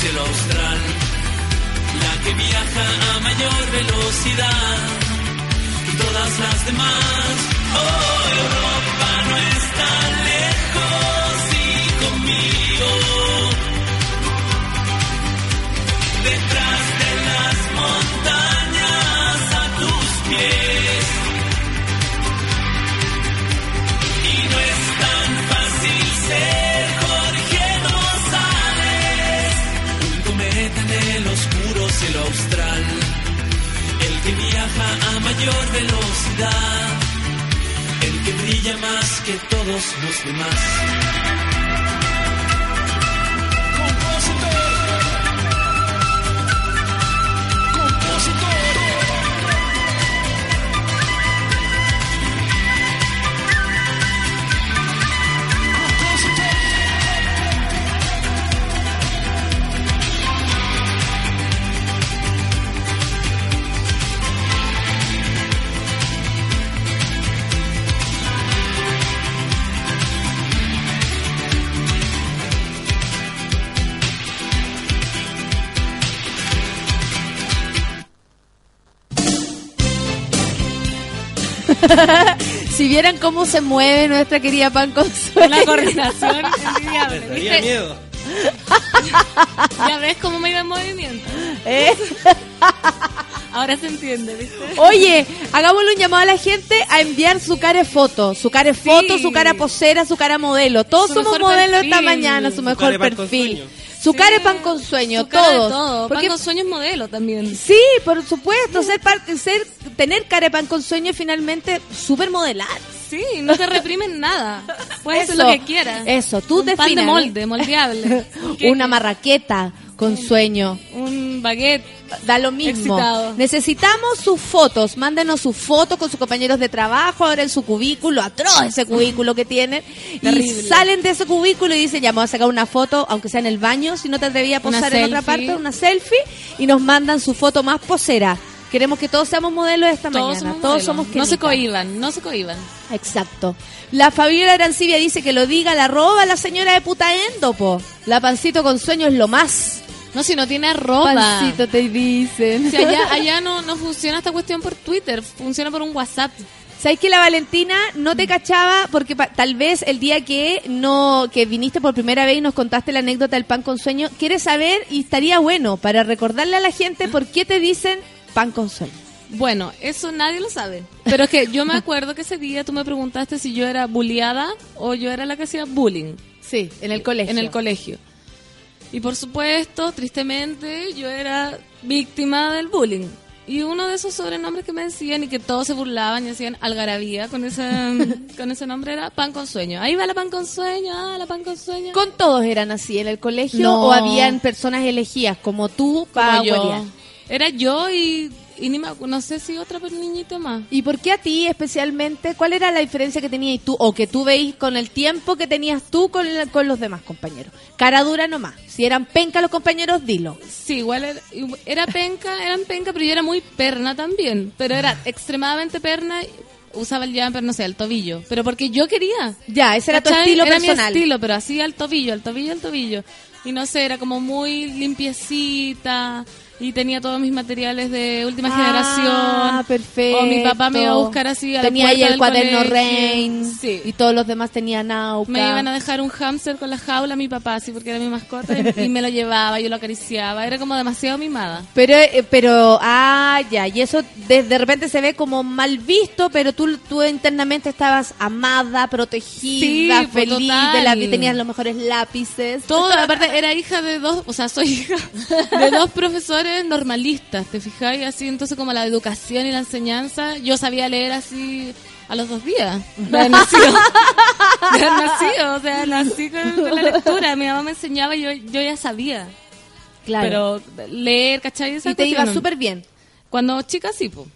Cielo austral. La que viaja a mayor velocidad y todas las demás. Oh, Europa no está lejos, hijo mío. Mayor velocidad, el que brilla más que todos los demás. si vieran cómo se mueve nuestra querida Pan Consuelo. Una coordinación envidiable. Miedo. Ya ves cómo me iba en movimiento. ¿Eh? Ahora se entiende, ¿viste? Oye, hagámosle un llamado a la gente a enviar su cara de foto, su cara de foto, Sí. su cara posera, su cara modelo. Todos Su somos modelos esta perfil. mañana, su Su mejor perfil. Sueño. Su Sí. cara de pan con sueño, Su todo. Porque Pan con sueños modelo también. Sí, por supuesto, ser, par- ser tener cara de pan con sueño es finalmente súper modelar. Sí, no te reprimen nada. Puedes hacer lo que quieras. Eso, tú Un pan de molde, moldeable. Una marraqueta con sueño. Un baguette. Da lo mismo. Excitado. Necesitamos sus fotos. Mándenos sus fotos con sus compañeros de trabajo, ahora en su cubículo, atroz ese cubículo que tienen. Y salen de ese cubículo y dicen, ya me voy a sacar una foto, aunque sea en el baño, si no te atrevías a posar en otra parte, una selfie, y nos mandan su foto más posera. Queremos que todos seamos modelos esta Todos mañana. somos todos somos No se cohiban, no se cohiban. Exacto. La Fabiola Arancibia dice que lo diga la roba la señora de Putaendo, po. La pancito con sueño es lo más. No, si no tiene ropa. Pancito te dicen. Si allá, allá no, no funciona esta cuestión por Twitter, funciona por un WhatsApp. ¿Sabes que la Valentina no te cachaba? Porque pa- tal vez el día que no que viniste por primera vez y nos contaste la anécdota del pan con sueño, quieres saber y estaría bueno para recordarle a la gente por qué te dicen pan con sueño. Bueno, eso nadie lo sabe. Pero es que yo me acuerdo que ese día tú me preguntaste si yo era bulliada o yo era la que hacía bullying Sí, en el colegio. en el colegio. Y por supuesto, tristemente, yo era víctima del bullying. Y uno de esos sobrenombres que me decían y que todos se burlaban y hacían algarabía con ese, con ese nombre era pan con sueño. Ahí va la pan con sueño, ah, la pan con sueño. ¿Con todos eran así en el colegio No. o habían personas elegidas como tú para Como yo. Era yo y, y ni me no sé si otra niñita más. ¿Y por qué a ti especialmente? ¿Cuál era la diferencia que tenías tú o que tú veis con el tiempo que tenías tú con, la- con los demás compañeros? Cara dura nomás. Si eran penca los compañeros, dilo. Sí, igual era, era penca, eran penca, pero yo era muy perna también. Pero era extremadamente perna. Usaba el jumper, no sé, al tobillo. Pero porque yo quería. Ya, ese era tu ¿Cachai? estilo era personal. mi estilo, pero así al tobillo, al tobillo, al tobillo. Y no sé, era como muy limpiecita. Y tenía todos mis materiales de última Ah, generación. perfecto. O mi papá me iba a buscar así a Tenía la ahí el del cuaderno colegio. Rain Sí. y todos los demás tenían Auca. Me iban a dejar un hámster con la jaula mi papá, así porque era mi mascota, y, y me lo llevaba, yo lo acariciaba. Era como demasiado mimada. Pero, eh, pero, ah, ya, y eso de, de repente se ve como mal visto, pero tú, tú internamente estabas amada, protegida, Sí, pues, feliz, total. de la, tenías los mejores lápices. Todo, aparte, era hija de dos, o sea, soy hija de dos profesores normalistas, ¿te fijáis? Así, entonces, como la educación y la enseñanza, yo sabía leer así a los dos días. De haber nacido. De haber nacido, o sea, nací con, con la lectura. Mi mamá me enseñaba y yo, yo ya sabía. Claro. Pero leer, ¿cachai? Esa y te iba súper bien. Cuando chica, sí, pues.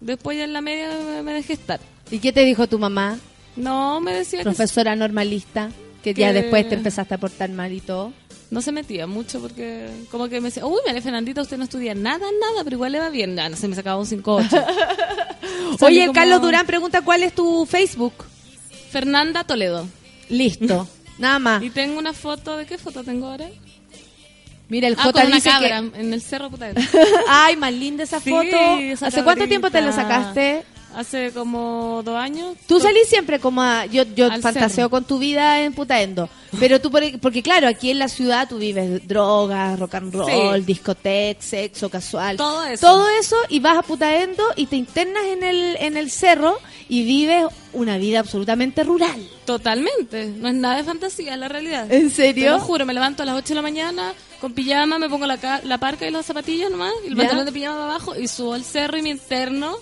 Después ya en la media me, dejé estar. ¿Y qué te dijo tu mamá, No, me decía que profesora normalista, que ya después te empezaste a portar mal y todo? no se metía mucho porque como que me decía, uy, María Fernandita, usted no estudia nada, nada, pero igual le va bien. Ya, no sé, me sacaba un 5-8. Salí Oye, como- Carlos Durán pregunta cuál es tu Facebook. Fernanda Toledo. Listo, nada más. Y tengo una foto, ¿de qué foto tengo ahora? Mira, el Ah, J con una dice cabra que... en el cerro puta. Ay, más linda esa Sí, foto. esa ¿Hace cuánto tiempo te la sacaste? Hace como dos años. Tú salís siempre como a... Yo, yo Al fantaseo cerro. con tu vida en Putaendo. Pero tú, por- porque claro, aquí en la ciudad tú vives drogas, rock and roll, Sí. discoteca, sexo casual. Todo eso. Todo eso y vas a Putaendo y te internas en el, en el cerro y vives una vida absolutamente rural. Totalmente. No es nada de fantasía, es la realidad. ¿En Te serio? lo juro, me levanto a las 8 de la mañana con pijama, me pongo la, la parca y los zapatillos nomás, y el ¿Ya? pantalón de pijama para abajo y subo al cerro y me interno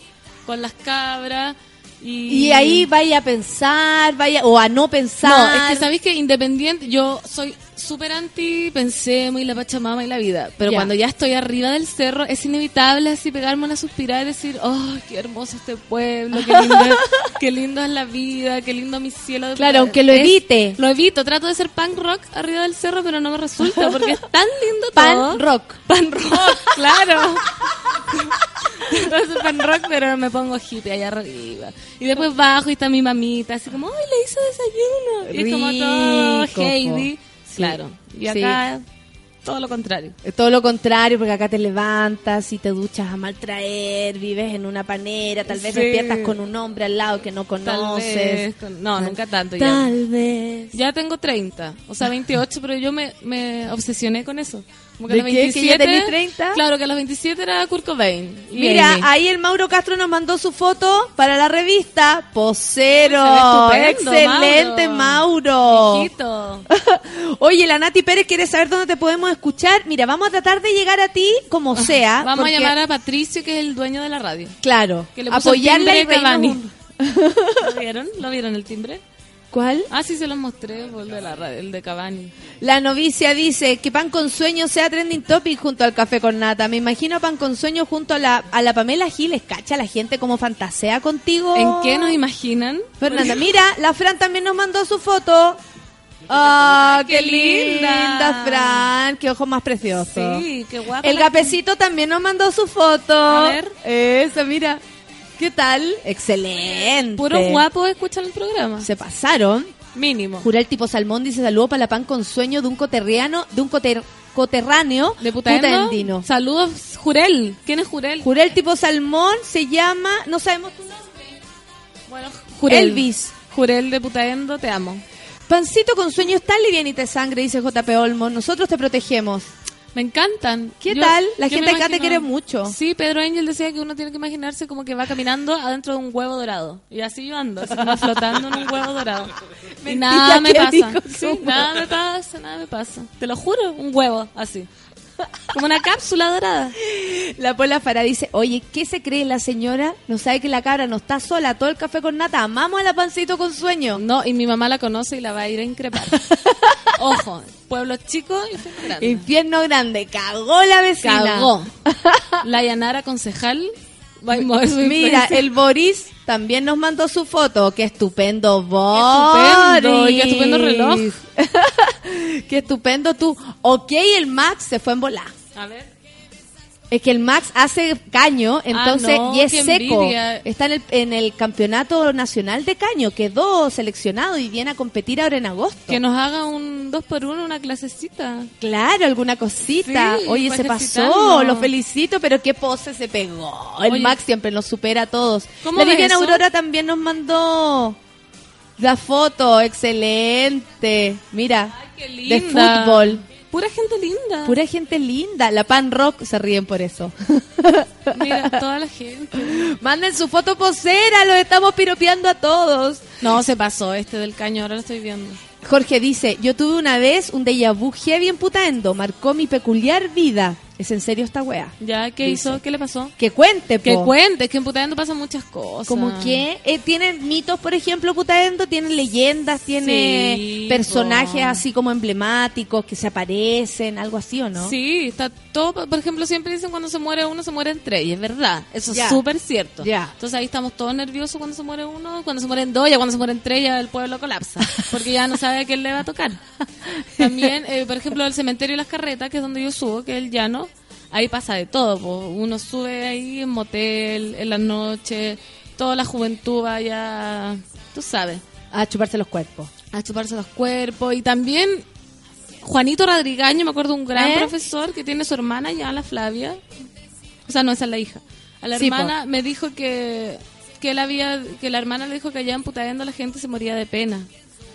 con las cabras. Y, Y ahí vaya a pensar, vaya o a no pensar. No, es que sabéis que independiente, yo soy súper anti pensemos y la pachamama y la vida, pero cuando ya estoy arriba del cerro es inevitable así pegarme una suspirada y decir, oh, qué hermoso este pueblo, qué lindo, qué lindo es la vida, qué lindo mi cielo. de Claro, playa". aunque lo Es- evite. Lo evito, trato de ser punk rock arriba del cerro, pero no me resulta porque es tan lindo Pan todo. rock. Pan rock, claro. Entonces pan rock, pero me pongo hippie allá arriba. Y después bajo y está mi mamita, así como, ¡ay, le hizo desayuno! Y es como todo Rico, Heidi. po. Claro. Y Sí. acá, todo lo contrario. Es todo lo contrario, porque acá te levantas y te duchas a maltraer, vives en una panera, tal vez Sí. despiertas con un hombre al lado que no conoces. vez, con- no, nunca tanto ya. Tal vez. Ya tengo 30, o sea, 28, pero yo me, me obsesioné con eso. Como que ¿De a los qué? ¿Que 27, ya tenés 30? Claro, que a los 27 era Kurt Cobain. Mira, ahí el Mauro Castro nos mandó su foto para la revista. Posero. Excelente, Mauro. Hijito. Oye, la Nati Pérez quiere saber dónde te podemos escuchar. Mira, vamos a tratar de llegar a ti como sea. Ah, Vamos porque- a llamar a Patricio, que es el dueño de la radio. Claro, Que le puso apoyarla y el timbre Cavani. ¿Lo vieron? ¿Lo vieron el timbre? ¿Cuál? Ah, sí, se los mostré, el de, la el de Cavani. La novicia dice que pan con sueño sea trending topic junto al café con nata. Me imagino a pan con sueño junto a la, a la Pamela Giles. Cacha la gente como fantasea contigo. ¿En qué nos imaginan? Fernanda, mira, la Fran también nos mandó su foto. ¡Ah, qué, ¡Qué linda! Fran! ¡Qué ojos más preciosos! Sí, qué guapa. El gapecito también nos mandó su foto. A ver. Esa, mira. ¿Qué tal? Excelente. Puros guapos escuchan el programa. Se pasaron. Mínimo. Jurel tipo Salmón dice saludo para la pan con sueño de un coterriano, de un coter- coterráneo ¿De putaendino. Saludos, Jurel. ¿Quién es Jurel? Jurel tipo Salmón se llama, no sabemos tu nombre. Bueno, Jurel. Elvis. Jurel de Putaendo, te amo. Pancito con sueño está livianita de sangre, dice JP Olmo. Nosotros te protegemos. Me encantan. ¿Qué Yo- tal? La gente acá te quiere mucho. Sí, Pedro Ángel decía que uno tiene que imaginarse como que va caminando adentro de un huevo dorado. Y así yo ando, así como flotando en un huevo dorado. Y nada me pasa. Sí, nada me pasa, nada me pasa. Te lo juro, un huevo, así. Como una cápsula dorada. La Pola Farah dice, oye, ¿qué se cree la señora? No sabe que la cabra no está sola, todo el café con nata. Amamos a la pancito con sueño. No, y mi mamá la conoce y la va a ir a increpar. Ojo, pueblo chico y pueblo grande. Infierno grande, cagó la vecina. Cagó. La Yanara concejal Mira, el Boris también nos mandó su foto. Qué estupendo Boris. estupendo, y qué estupendo reloj. qué estupendo tú. Ok, el Max se fue en volar. A ver. Es que el Max hace caño, entonces, Ah, no, y es seco. envidia. Está en el, en el campeonato nacional de caño. Quedó seleccionado y viene a competir ahora en agosto. Que nos haga un dos por uno, una clasecita. Claro, alguna cosita. Sí, Oye, se pasó, lo felicito, pero qué pose se pegó. El Oye. Max siempre nos supera a todos. ¿Cómo La Viviana? Aurora también nos mandó la foto, excelente. Mira, Qué de fútbol. Pura gente linda. Pura gente linda. La Pan Rock se ríen por eso. Mira, toda la gente. Manden su foto posera, los estamos piropeando a todos. No, se pasó este del caño, ahora lo estoy viendo. Jorge dice, yo tuve una vez un déjà vu heavy en Putaendo, marcó mi peculiar vida. ¿Es en serio esta wea? ¿Ya qué Dice. hizo? ¿Qué le pasó? Que cuente, po. Que cuente, es que en Putaendo pasan muchas cosas. Como que eh, tienen mitos, por ejemplo, Putaendo, tienen leyendas, tiene Sí, personajes po. así como emblemáticos que se aparecen, algo así, ¿o no? Sí, está todo, por ejemplo, siempre dicen cuando se muere uno, se muere entre y es verdad, eso es súper cierto. Ya. Entonces ahí estamos todos nerviosos cuando se muere uno, cuando se mueren dos, ya cuando se mueren tres ya el pueblo colapsa, porque ya no sabe a quién le va a tocar. También, eh, por ejemplo, el cementerio y las carretas, que es donde yo subo, que es el llano, ahí pasa de todo, po. uno sube ahí en motel, en la noche, toda la juventud vaya, tú sabes, A chuparse los cuerpos. a chuparse los cuerpos y también Juanito Radrigaño, me acuerdo un gran ¿Eh? profesor que tiene su hermana ya, la Flavia. O sea, no, esa es la hija. A la Sí, hermana me dijo que que él había que la hermana le dijo que allá en Putaendo la gente se moría de pena.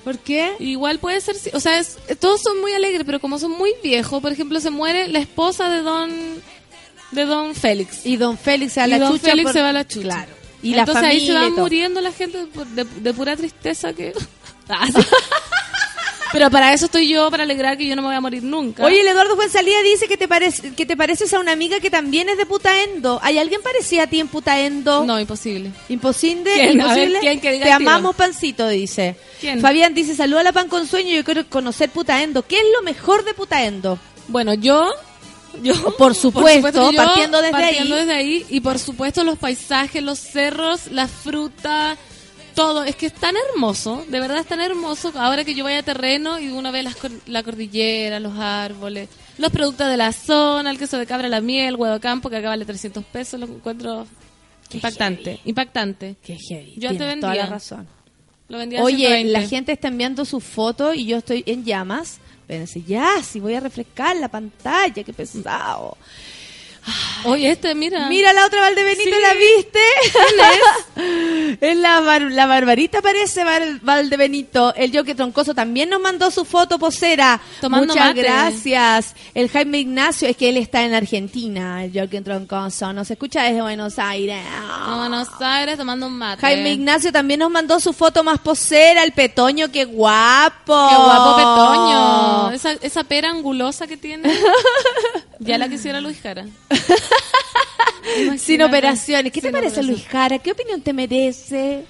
¿Por qué? Igual puede ser, o sea, es- todos son muy alegres, pero como son muy viejos, por ejemplo, se muere la esposa de don de don Félix. Y don Félix se va a Y la don chucha. Félix por- se va a la chucha. Claro. Y la Entonces ahí se va y muriendo la gente de, de- de pura tristeza que... Pero para eso estoy yo, para alegrar que yo no me voy a morir nunca. Oye, el Eduardo Fuenzalía dice que te, parece, que te pareces a una amiga que también es de Putaendo. ¿Hay alguien parecido a ti en Putaendo? No, imposible. Imposible, ¿Quién? Imposible. ¿quién que diga Te amamos, Pancito, dice. ¿Quién? Fabián dice, saluda a la pan con sueño, yo quiero conocer Putaendo. ¿Qué es lo mejor de Putaendo? Bueno, yo... yo Por supuesto, yo, partiendo desde partiendo ahí. desde ahí. Y por supuesto los paisajes, los cerros, la fruta, todo. Es que es tan hermoso, de verdad es tan hermoso. Ahora que yo vaya a terreno y uno ve las la cordillera, los árboles, los productos de la zona, el queso de cabra, la miel, huevo de campo, que acá vale 300 pesos, lo encuentro impactante, impactante. Qué heavy. Yo te vendía. toda la razón. Lo vendía Oye, 120. la gente está enviando sus fotos y yo estoy en llamas Espérense, ya, si voy a refrescar la pantalla, qué pesado. Oye, este, mira. Mira la otra Valdebenito, Sí. ¿la viste? es la, bar- la Barbarita parece Val- Valdebenito. El Joque Troncoso también nos mandó su foto posera. Tomando Muchas mate. gracias. El Jaime Ignacio, es que él está en Argentina, el Joque Troncoso. Nos escucha desde Buenos Aires. Buenos Aires tomando un mate. Jaime Ignacio también nos mandó su foto más posera, el Petoño, qué guapo. Qué guapo Petoño. Esa, esa pera angulosa que tiene. ya la quisiera Luis Jara. Sin operaciones. ¿Qué te parece. Luis Jara? ¿Qué opinión te merece?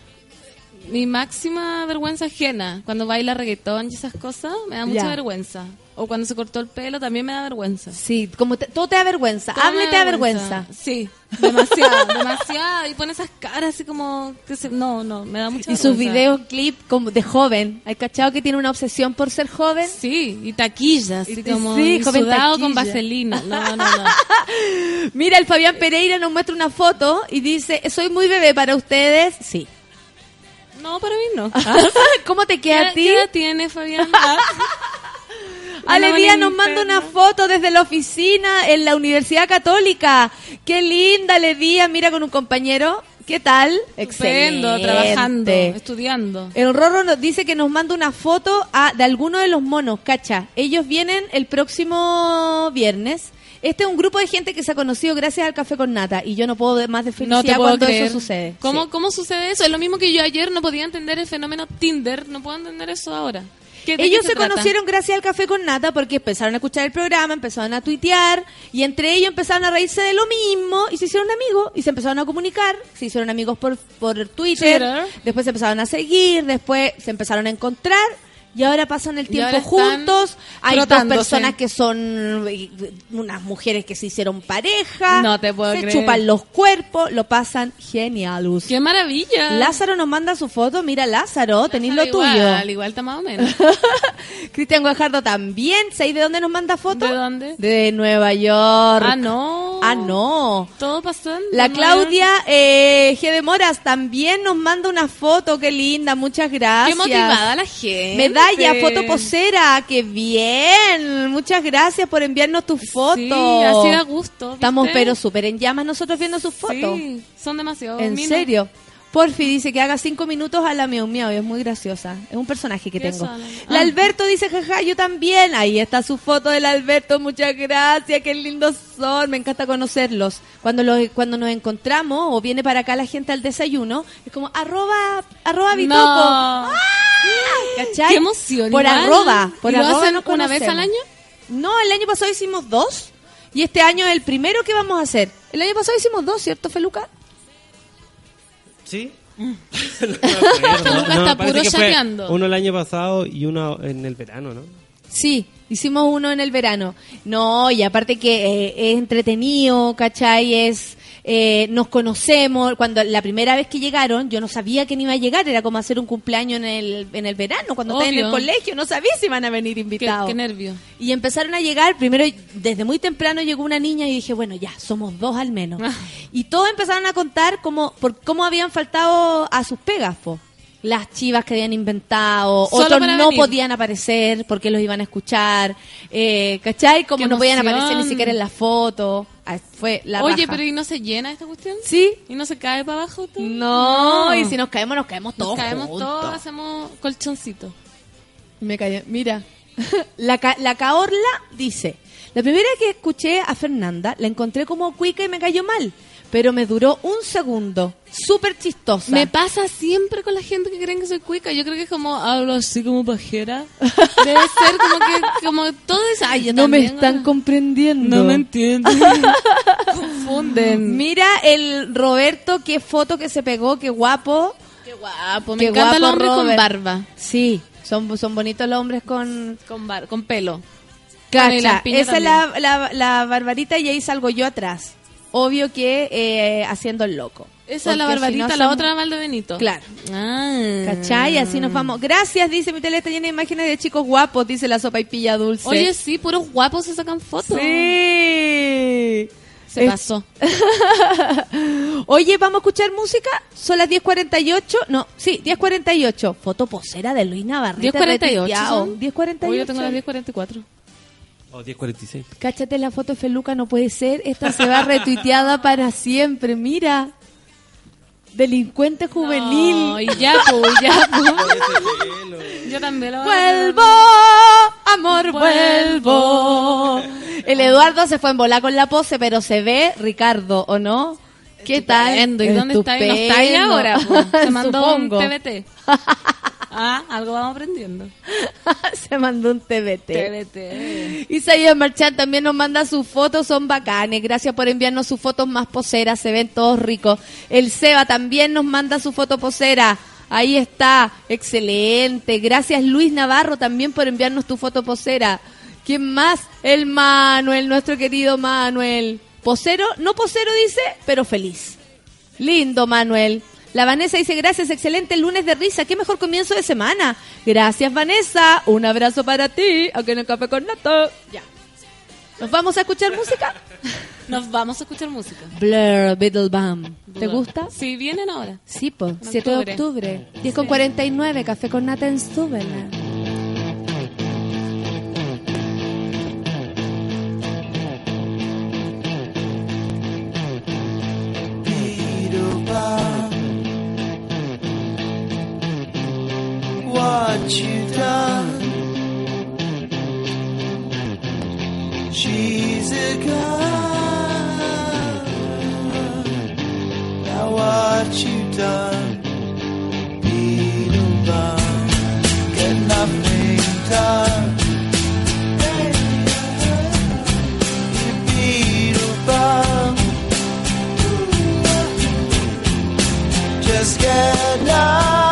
Mi máxima vergüenza ajena. Cuando baila reggaetón y esas cosas, me da mucha Ya. vergüenza. O cuando se cortó el pelo, también me da vergüenza. Sí, como te- todo te da vergüenza. Todo Hable te da vergüenza. Sí, demasiado, demasiado. Y pone esas caras así como... Que se, no, no, me da mucha Y sus vergüenza. videoclips como de joven. ¿Hay cachado que tiene una obsesión por ser joven? Sí, y taquillas, así Y- como sí, y joven sudado con vaselina. No, no, no. Mira, el Fabián Pereira nos muestra una foto y dice, soy muy bebé para ustedes. Sí. No, para mí no. ¿Cómo te queda a ¿Qué, ti? qué edad tiene Fabián? Ale Una Díaz nos manda una foto desde la oficina en la Universidad Católica. Qué linda, Ale Díaz, mira con un compañero. ¿Qué tal? Estupendo, trabajando, estudiando. El Rorro nos dice que nos manda una foto a- de alguno de los monos, cacha. Ellos vienen el próximo viernes. Este es un grupo de gente que se ha conocido gracias al café con nata y yo no puedo más de No felicidad te puedo cuando creer. eso sucede. ¿Cómo, Sí. ¿Cómo sucede eso? Es lo mismo que yo ayer no podía entender el fenómeno Tinder. No puedo entender eso ahora. ¿Qué- de Ellos se, conocieron gracias al café con nata porque empezaron a escuchar el programa, empezaron a tuitear y entre ellos empezaron a reírse de lo mismo y se hicieron amigos y se empezaron a comunicar, se hicieron amigos por, por Twitter, Twitter. después se empezaron a seguir, después se empezaron a encontrar y ahora pasan el tiempo juntos. Hay dos personas que son eh, unas mujeres que se hicieron pareja, No te puedo se creer. chupan los cuerpos, lo pasan genial. ¡Qué maravilla! Lázaro nos manda su foto, mira Lázaro, tenéis lo igual, tuyo. Al igual está más o menos. Cristian Guajardo también. ¿Sabéis de dónde nos manda fotos? ¿De dónde? De Nueva York. Ah, no. Ah, no. Todo pasando. La ¿no? Claudia eh, G. de Moras también nos manda una foto. Qué linda, muchas gracias. Qué motivada la gente. Medalla, foto posera. Qué bien. Muchas gracias por enviarnos tus fotos. Sí, así da gusto. ¿viste? Estamos pero súper en llamas nosotros viendo sus fotos. Sí, son demasiado. ¿En serio? Porfi dice que haga cinco minutos a la miau miau y es muy graciosa. Es un personaje que ¿Qué tengo. son? La Ah. Alberto dice, jaja, yo también. Ahí está su foto del Alberto. Muchas gracias, qué lindos son. Me encanta conocerlos. Cuando los, cuando nos encontramos o viene para acá la gente al desayuno, es como arroba, arroba bitoco. No. ¡Ah! ¿Cachai? Qué emoción. Por arroba. Por ¿Y lo arroba hacen nos una vez al año? No, el año pasado hicimos dos. Y este año es el primero que vamos a hacer. El año pasado hicimos dos, ¿cierto, Feluca? ¿Sí? No está puro que fue chapeando. Uno el año pasado y uno en el verano, ¿no? Sí, hicimos uno en el verano. No, y aparte que eh, es entretenido, ¿cachai? Es, eh, nos conocemos. Cuando la primera vez que llegaron, yo no sabía que iba a llegar. Era como hacer un cumpleaños en el, en el verano. Cuando estás en el Obvio. colegio, no sabía si iban a venir invitados. qué nervio. Y empezaron a llegar, primero desde muy temprano llegó una niña y dije, bueno, ya, somos dos al menos. Ah. Y todos empezaron a contar cómo, por cómo habían faltado a sus pegas, po. Las chivas que habían inventado, Solo otros no venir. podían aparecer porque los iban a escuchar, eh, ¿cachai? Como Qué no podían aparecer ni siquiera en la foto. Ah, Fue la Oye, raja. pero ¿y no se llena esta cuestión? ¿Sí? ¿Y no se cae para abajo todo? No, y si nos caemos, nos caemos Nos todos caemos juntos. todos, hacemos colchoncito. Me callé. Mira, la, ca- la Caorla dice, la primera que escuché a Fernanda, la encontré como cuica y me cayó mal, pero me duró un segundo. Súper chistosa. Me pasa siempre con la gente que creen que soy cuica. Yo creo que es como hablo así como pajera. Debe ser como que como todo es ay, yo no me están ah. comprendiendo. No me entienden. Confunden. Mira el Roberto, qué foto que se pegó, qué guapo. Qué guapo. Me Qué encanta el hombre con barba. Sí, son, son bonitos los hombres con... Con, bar con pelo. Cacha, esa es la, la, la barbarita y ahí salgo yo atrás. Obvio que eh, haciendo el loco. Esa es la si barbarita, no la otra Valdebenito. Claro. Ah. ¿Cachai? Así nos vamos. Gracias, dice mi tele está llena de imágenes de chicos guapos, dice la sopa y pilla dulce. Oye, sí, puros guapos se sacan fotos. sí. Se Es- pasó. Oye, ¿vamos a escuchar música? Son las 10.48. No, sí, 10.48. Foto posera de Luis Navarrete. 10.48 retuiteado. son. 10.48. Hoy yo tengo las 10.44. O 10.46. Cáchate la foto de Feluca, no puede ser. Esta se va retuiteada para siempre. Mira. Delincuente juvenil. No, y ya, pues, ya, pues. Yo también lo Vuelvo, amor, vuelvo. El Eduardo se fue en bola con la pose, pero se ve Ricardo, ¿o no? ¿Qué tal? ¿Y dónde está ahí? ¿No está ahí ahora? pues? Se mandó Supongo. un TBT. Ah, algo vamos aprendiendo. se mandó un TBT. TBT. Isaías Marchán también nos manda sus fotos, son bacanes. Gracias por enviarnos sus fotos más poseras, se ven todos ricos. El Seba también nos manda su foto posera. Ahí está, excelente. Gracias Luis Navarro también por enviarnos tu foto posera. ¿Quién más? El Manuel, nuestro querido Manuel. Posero, no posero dice, pero feliz. Lindo, Manuel. La Vanessa dice, gracias, excelente lunes de risa. Qué mejor comienzo de semana. Gracias, Vanessa. Un abrazo para ti. Aquí en el Café con Nato. Ya. ¿Nos vamos a escuchar música? Nos vamos a escuchar música. Blur, Beetlebum. ¿Te gusta? Sí, vienen ahora. Sí, po. En 7 de octubre. octubre. 10 con 49. Café con Nata en Stubela. What you done? She's a gun. Now what you done? Pan, get nothing done. Just get numb.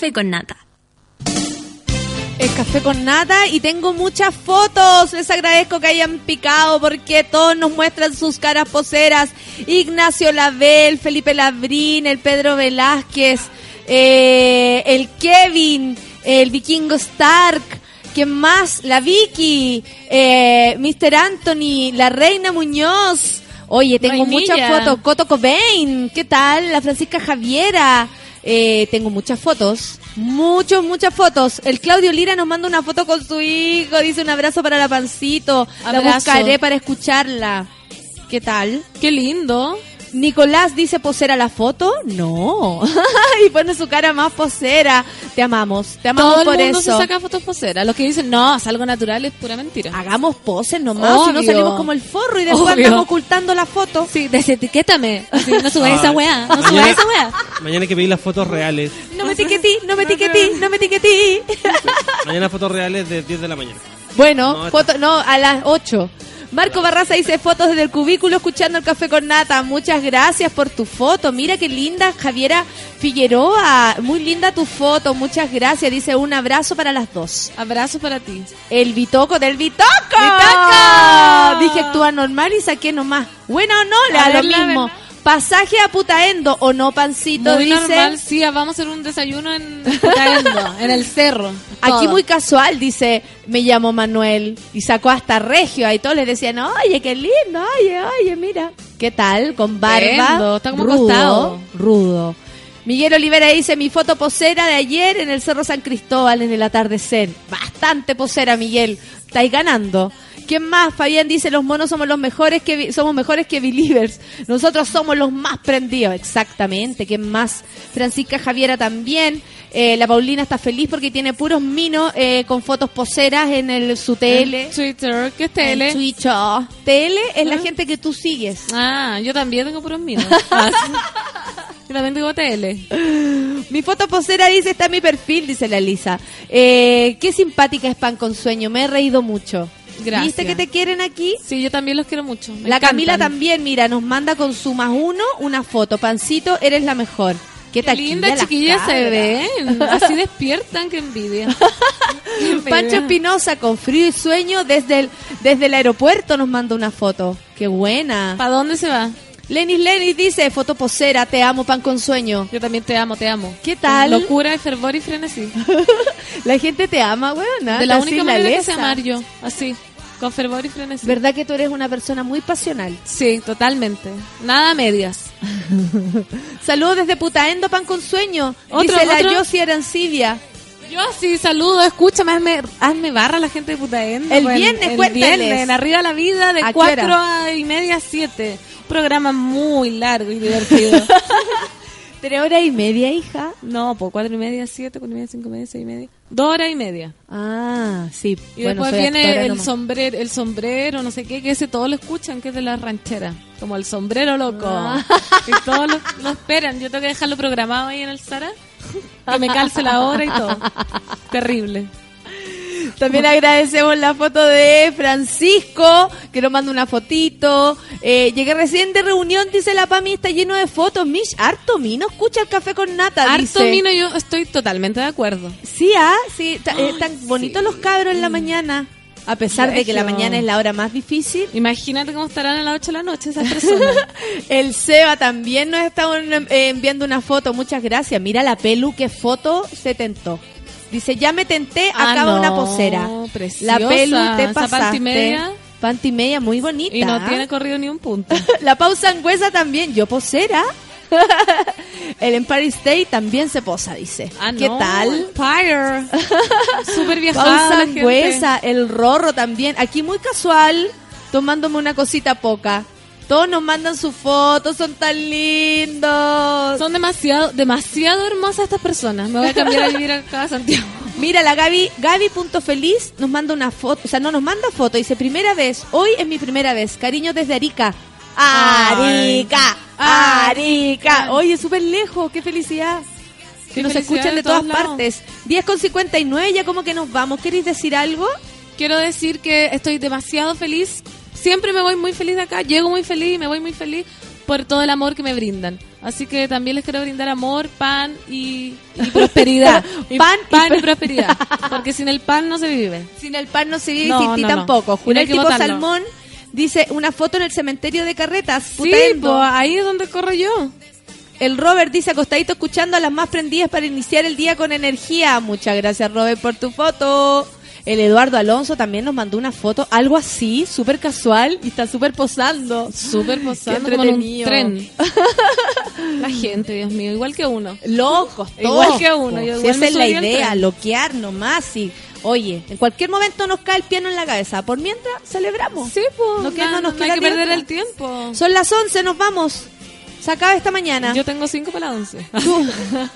Café con Nata. Es café con nata y tengo muchas fotos. Les agradezco que hayan picado porque todos nos muestran sus caras poseras. Ignacio Label, Felipe Labrín, el Pedro Velázquez, eh, el Kevin, el Vikingo Stark. ¿Quién más? La Vicky, eh, Mr. Anthony, la Reina Muñoz. Oye, tengo Vainilla. muchas fotos. Coto Cobain, ¿qué tal? La Francisca Javiera. Eh, tengo muchas fotos. Muchos, muchas fotos. El Claudio Lira nos manda una foto con su hijo. Dice un abrazo para la pancito. La Abrazo. buscaré para escucharla. ¿Qué tal? Qué lindo. Nicolás dice posera la foto. No. y pone su cara más posera. Te amamos. Te amamos Todo el por mundo eso. se saca fotos poseras. Los que dicen, no, es algo natural, es pura mentira. Hagamos poses nomás. Si no salimos como el forro y después Obvio. andamos ocultando la foto. Sí, desetiquétame. Así, no subas Ah. esa weá, no subas Mañana- esa weá. Mañana hay que pedir las fotos reales. No me etiquetí, no me etiquetí, no me etiquetí. Mañana fotos reales de 10 de la mañana. Bueno, No, foto, no, a las 8. Marco Barraza dice fotos desde el cubículo escuchando el café con nata. Muchas gracias por tu foto. Mira qué linda, Javiera Figueroa. Muy linda tu foto. Muchas gracias. Dice un abrazo para las dos. Abrazo para ti. El Bitoco del Bitoco. ¡Bitoco! Dije actúa normal y saqué nomás. Bueno o no, le da lo mismo. verdad. Pasaje a Putaendo o no, pancito, Muy dice. normal, sí, vamos a hacer un desayuno en Putaendo, en el cerro. Aquí muy casual, dice, me llamo Manuel. Y sacó hasta Regio. Ahí todos les decían, oye, qué lindo, oye, oye, mira. ¿Qué tal? Con barba. Está como rudo, rudo. Miguel Olivera dice, mi foto posera de ayer en el Cerro San Cristóbal en el atardecer. Bastante posera, Miguel. Estáis ganando. ¿Quién más? Fabián dice, los monos somos los mejores que somos mejores que believers. Nosotros somos los más prendidos. Exactamente. ¿Quién más? Francisca Javiera también. Eh, la Paulina está feliz porque tiene puros minos eh, con fotos poseras en el, su TL. En Twitter, ¿qué es En TL? Twitter. TL es la ¿Ah? gente que tú sigues. Ah, yo también tengo puros minos. Ah, sí. Yo también tengo TL. Mi foto posera dice, está en mi perfil, dice la Lisa. Eh, qué simpática es Pan con Sueño, me he reído mucho. Gracias. ¿Viste que te quieren aquí? Sí, yo también los quiero mucho. me la encantan. Camila también, mira, nos manda con su más uno una foto. Pancito, eres la mejor. Qué, Qué linda chiquilla se ven. Así despiertan, qué envidia. Pancho. Espinosa con frío y sueño desde el, desde el aeropuerto nos manda una foto. Qué buena. ¿Para dónde se va? Lenis Lenis dice, foto posera, te amo, pan con sueño. Yo también te amo, te amo. ¿Qué tal? Locura, fervor y frenesí. La gente te ama, weona. De la Así única la manera que amar yo. Así. Con fervor y frenesí. ¿Verdad que tú eres una persona muy pasional? Sí, totalmente. Nada a medias. Saludos desde Putaendo, pan con sueño. Otro, dice la otro. Yossi Arancibia. Yo sí, saludo, escúchame, hazme, hazme barra la gente de Putaendo. El pues, viernes, el cuéntales. viernes, en Arriba la Vida, de ¿A qué 4 hora? a y media a 7. Un programa muy largo y divertido. Tres horas y media, hija. no, pues 4 y media, 7, 4 y media, 5 y media, 6 y media. Dos horas y media. Ah, sí. Y Bueno, después viene el nomás. sombrero, el sombrero, no sé qué, que ese todos lo escuchan, que es de la ranchera. Como el sombrero loco. Ah. Y todos lo, lo esperan. Yo tengo que dejarlo programado ahí en el Sara. Que me calce la hora y todo. Terrible. También agradecemos la foto de Francisco, que nos manda una fotito. Eh, llegué recién de reunión, dice la Pami, está lleno de fotos. Mish, harto mino, escucha el café con nata, Harto dice. mino, yo estoy totalmente de acuerdo. Sí, ah, sí, eh, tan bonitos los cabros en la mañana. A pesar de que la mañana es la hora más difícil. Imagínate cómo estarán a las 8 de la noche esas personas. El Seba también nos está eh, enviando una foto. Muchas gracias. Mira la pelu, qué foto se tentó. Dice, ya me tenté, Ah, acaba no, una posera. preciosa. La pelu te pasaste. panty media. Panty media muy bonita. y no tiene corrido ni un punto. La pausa angüesa también. Yo posera. El Empire State también se posa, dice. Ah, ¿Qué no, tal? Empire. Súper viajada Pausa el rorro también. Aquí muy casual, tomándome una cosita poca. Todos nos mandan sus fotos, son tan lindos. Son demasiado, demasiado hermosas estas personas. Me voy a cambiar a vivir acá a Santiago. Mira, la Gaby, Gaby.feliz nos manda una foto, o sea, no nos manda foto, dice, primera vez, hoy es mi primera vez, cariño desde Arica. Arica, Arica. Oye, súper lejos, qué felicidad. Que nos escuchan de todas lados. partes. 10 con 59, ya como que nos vamos. ¿Queréis decir algo? Quiero decir que estoy demasiado feliz. Siempre me voy muy feliz de acá. Llego muy feliz y me voy muy feliz por todo el amor que me brindan. Así que también les quiero brindar amor, pan y, y prosperidad. Y Pan pan y, pro- prosperidad. Porque sin el pan no se vive. Sin el pan no se vive No, y sin ti no, no. tampoco. Julián que tipo botarlo. Salmón dice una foto en el cementerio de Carretas. Sí, ahí es donde corro yo. El Robert dice acostadito escuchando a las más prendidas para iniciar el día con energía. Muchas gracias Robert por tu foto. El Eduardo Alonso también nos mandó una foto, algo así, súper casual y está súper posando. Súper posando como en un entretenido. tren. La gente, Dios mío, igual que uno. Locos, Igual todos, que uno, Si igual esa es la idea, loquear nomás y oye, en cualquier momento nos cae el piano en la cabeza. Por mientras celebramos. Sí, pues. No queda- no nos hay queda que de perder el tiempo. Son las 11, nos vamos. Se acaba esta mañana. Yo tengo cinco para las once.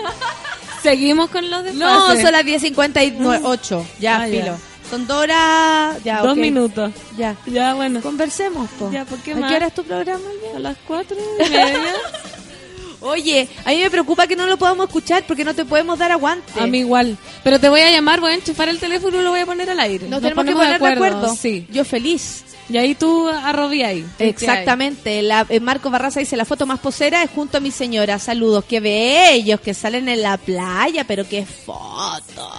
Seguimos con los de No, son las 10.58. Ya, Ah, ya. filo. Son dos horas. Ya, Dos ok. minutos. Ya. Ya, bueno. Conversemos, po. Ya, ¿por qué ¿A más? qué hora es tu programa? Alba? A las cuatro y media. Oye, a mí me preocupa que no lo podamos escuchar porque no te podemos dar aguante. A mí igual. Pero te voy a llamar, voy a enchufar el teléfono y lo voy a poner al aire. Nos tenemos que poner de acuerdo. Sí. Yo feliz. Y ahí tú arrobí ahí. Exactamente. La, eh, Marco Barraza dice, la foto más posera es junto a mi señora. Saludos. Qué bellos que salen en la playa, pero qué foto.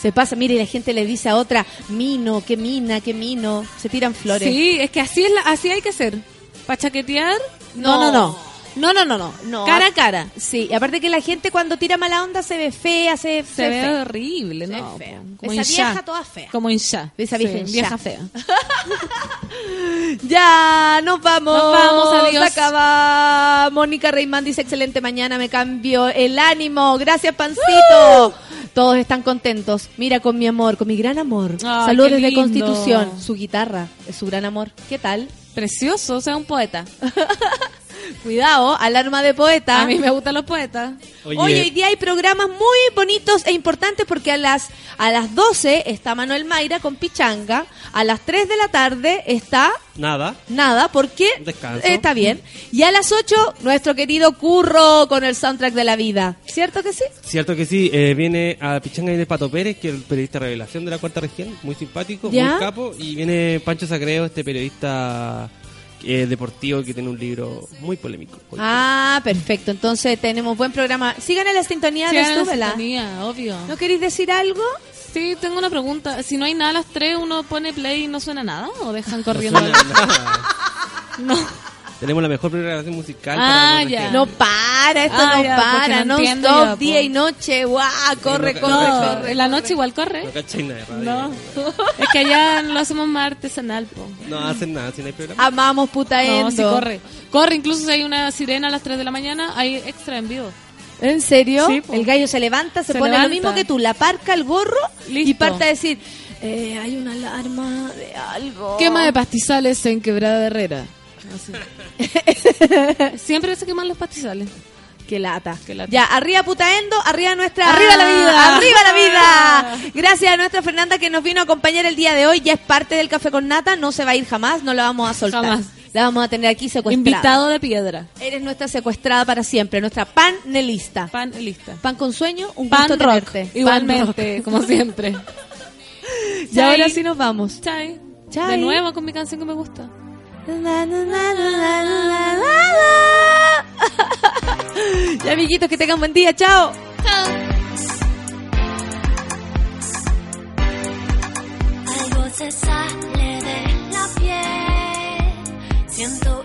Se pasa, mire, y la gente le dice a otra, mino, qué mina, qué mino. Se tiran flores. Sí, es que así es la, así hay que ser. ¿Para chaquetear? No. No, no, no. No, no, no, no. No. Cara a cara. Sí, y aparte que la gente cuando tira mala onda se ve fea, se, Se ve fea. horrible, Se ¿no? ve fea. Como Esa vieja toda fea. Como hinchá. Esa Sí, vieja hinchá. vieja fea. Ya, nos vamos. Nos vamos, adiós. Se acaba. Mónica Reimán dice, excelente mañana, me cambio el ánimo. Gracias, Pancito. Todos están contentos. Mira, con mi amor, con mi gran amor. Ay, Saludos desde. Constitución. Su guitarra es su gran amor. ¿Qué tal? Precioso, o sea, un poeta. Cuidado, alarma de poeta. A mí me gustan los poetas. Oye, Oye, hoy día hay programas muy bonitos e importantes porque a las a las 12 está Manuel Mayra con Pichanga, a las 3 de la tarde está nada. nada porque Descanso. está bien y a las 8 nuestro querido Curro con el soundtrack de la vida. ¿Cierto que sí? Cierto que sí, eh, viene a Pichanga y de Pato Pérez, que es el periodista revelación de la cuarta región, muy simpático, ¿Ya? muy capo, y viene Pancho Sacreo, este periodista eh, deportivo que tiene un libro muy polémico. Ah, perfecto. Entonces tenemos buen programa. Sigan en la sintonía Sí, de la sintonía, obvio. ¿No queréis decir algo? Sí, tengo una pregunta. Si no hay nada a las tres, ¿uno pone play y no suena nada? ¿O dejan No corriendo? suena nada. No. Tenemos la mejor programación musical. Ah, para la ya. No para, esto Ah, no ya, para, no no entiendo stop, ya, día y noche, guau, corre, No, corre, corre. en la noche igual corre. No cachai nada de radio. No. Es que allá lo hacemos más artesanal, po. No hacen nada, si no hay programa. Amamos putaendo. No, sí corre. Corre, incluso si hay una sirena a las 3 de la mañana, hay extra en vivo. ¿En serio? Sí, el gallo se levanta, se, Se pone levanta. lo mismo que tú, la parca, el gorro y Listo. parte a decir, eh, hay una alarma de algo. Quema de pastizales en Quebrada de Herrera. Así. Siempre se queman los pastizales. Qué lata. Qué lata. Ya, arriba putaendo, arriba nuestra... ¡Arriba la vida! ¡Arriba la vida! Gracias a nuestra Fernanda que nos vino a acompañar el día de hoy. Ya es parte del Café con Nata, no se va a ir jamás, no la vamos a soltar. Jamás. La vamos a tener aquí secuestrada. Invitado de piedra. Eres nuestra secuestrada para siempre, nuestra panelista. Pan lista. Pan con sueño, un Pan gusto rock. tenerte. Pan Igualmente, rock. como siempre. Y ahora sí nos vamos. Chai. Chai. De nuevo con mi canción que me gusta. Ya, amiguitos, que tengan buen día. Chao. Algo se de la piel. Siento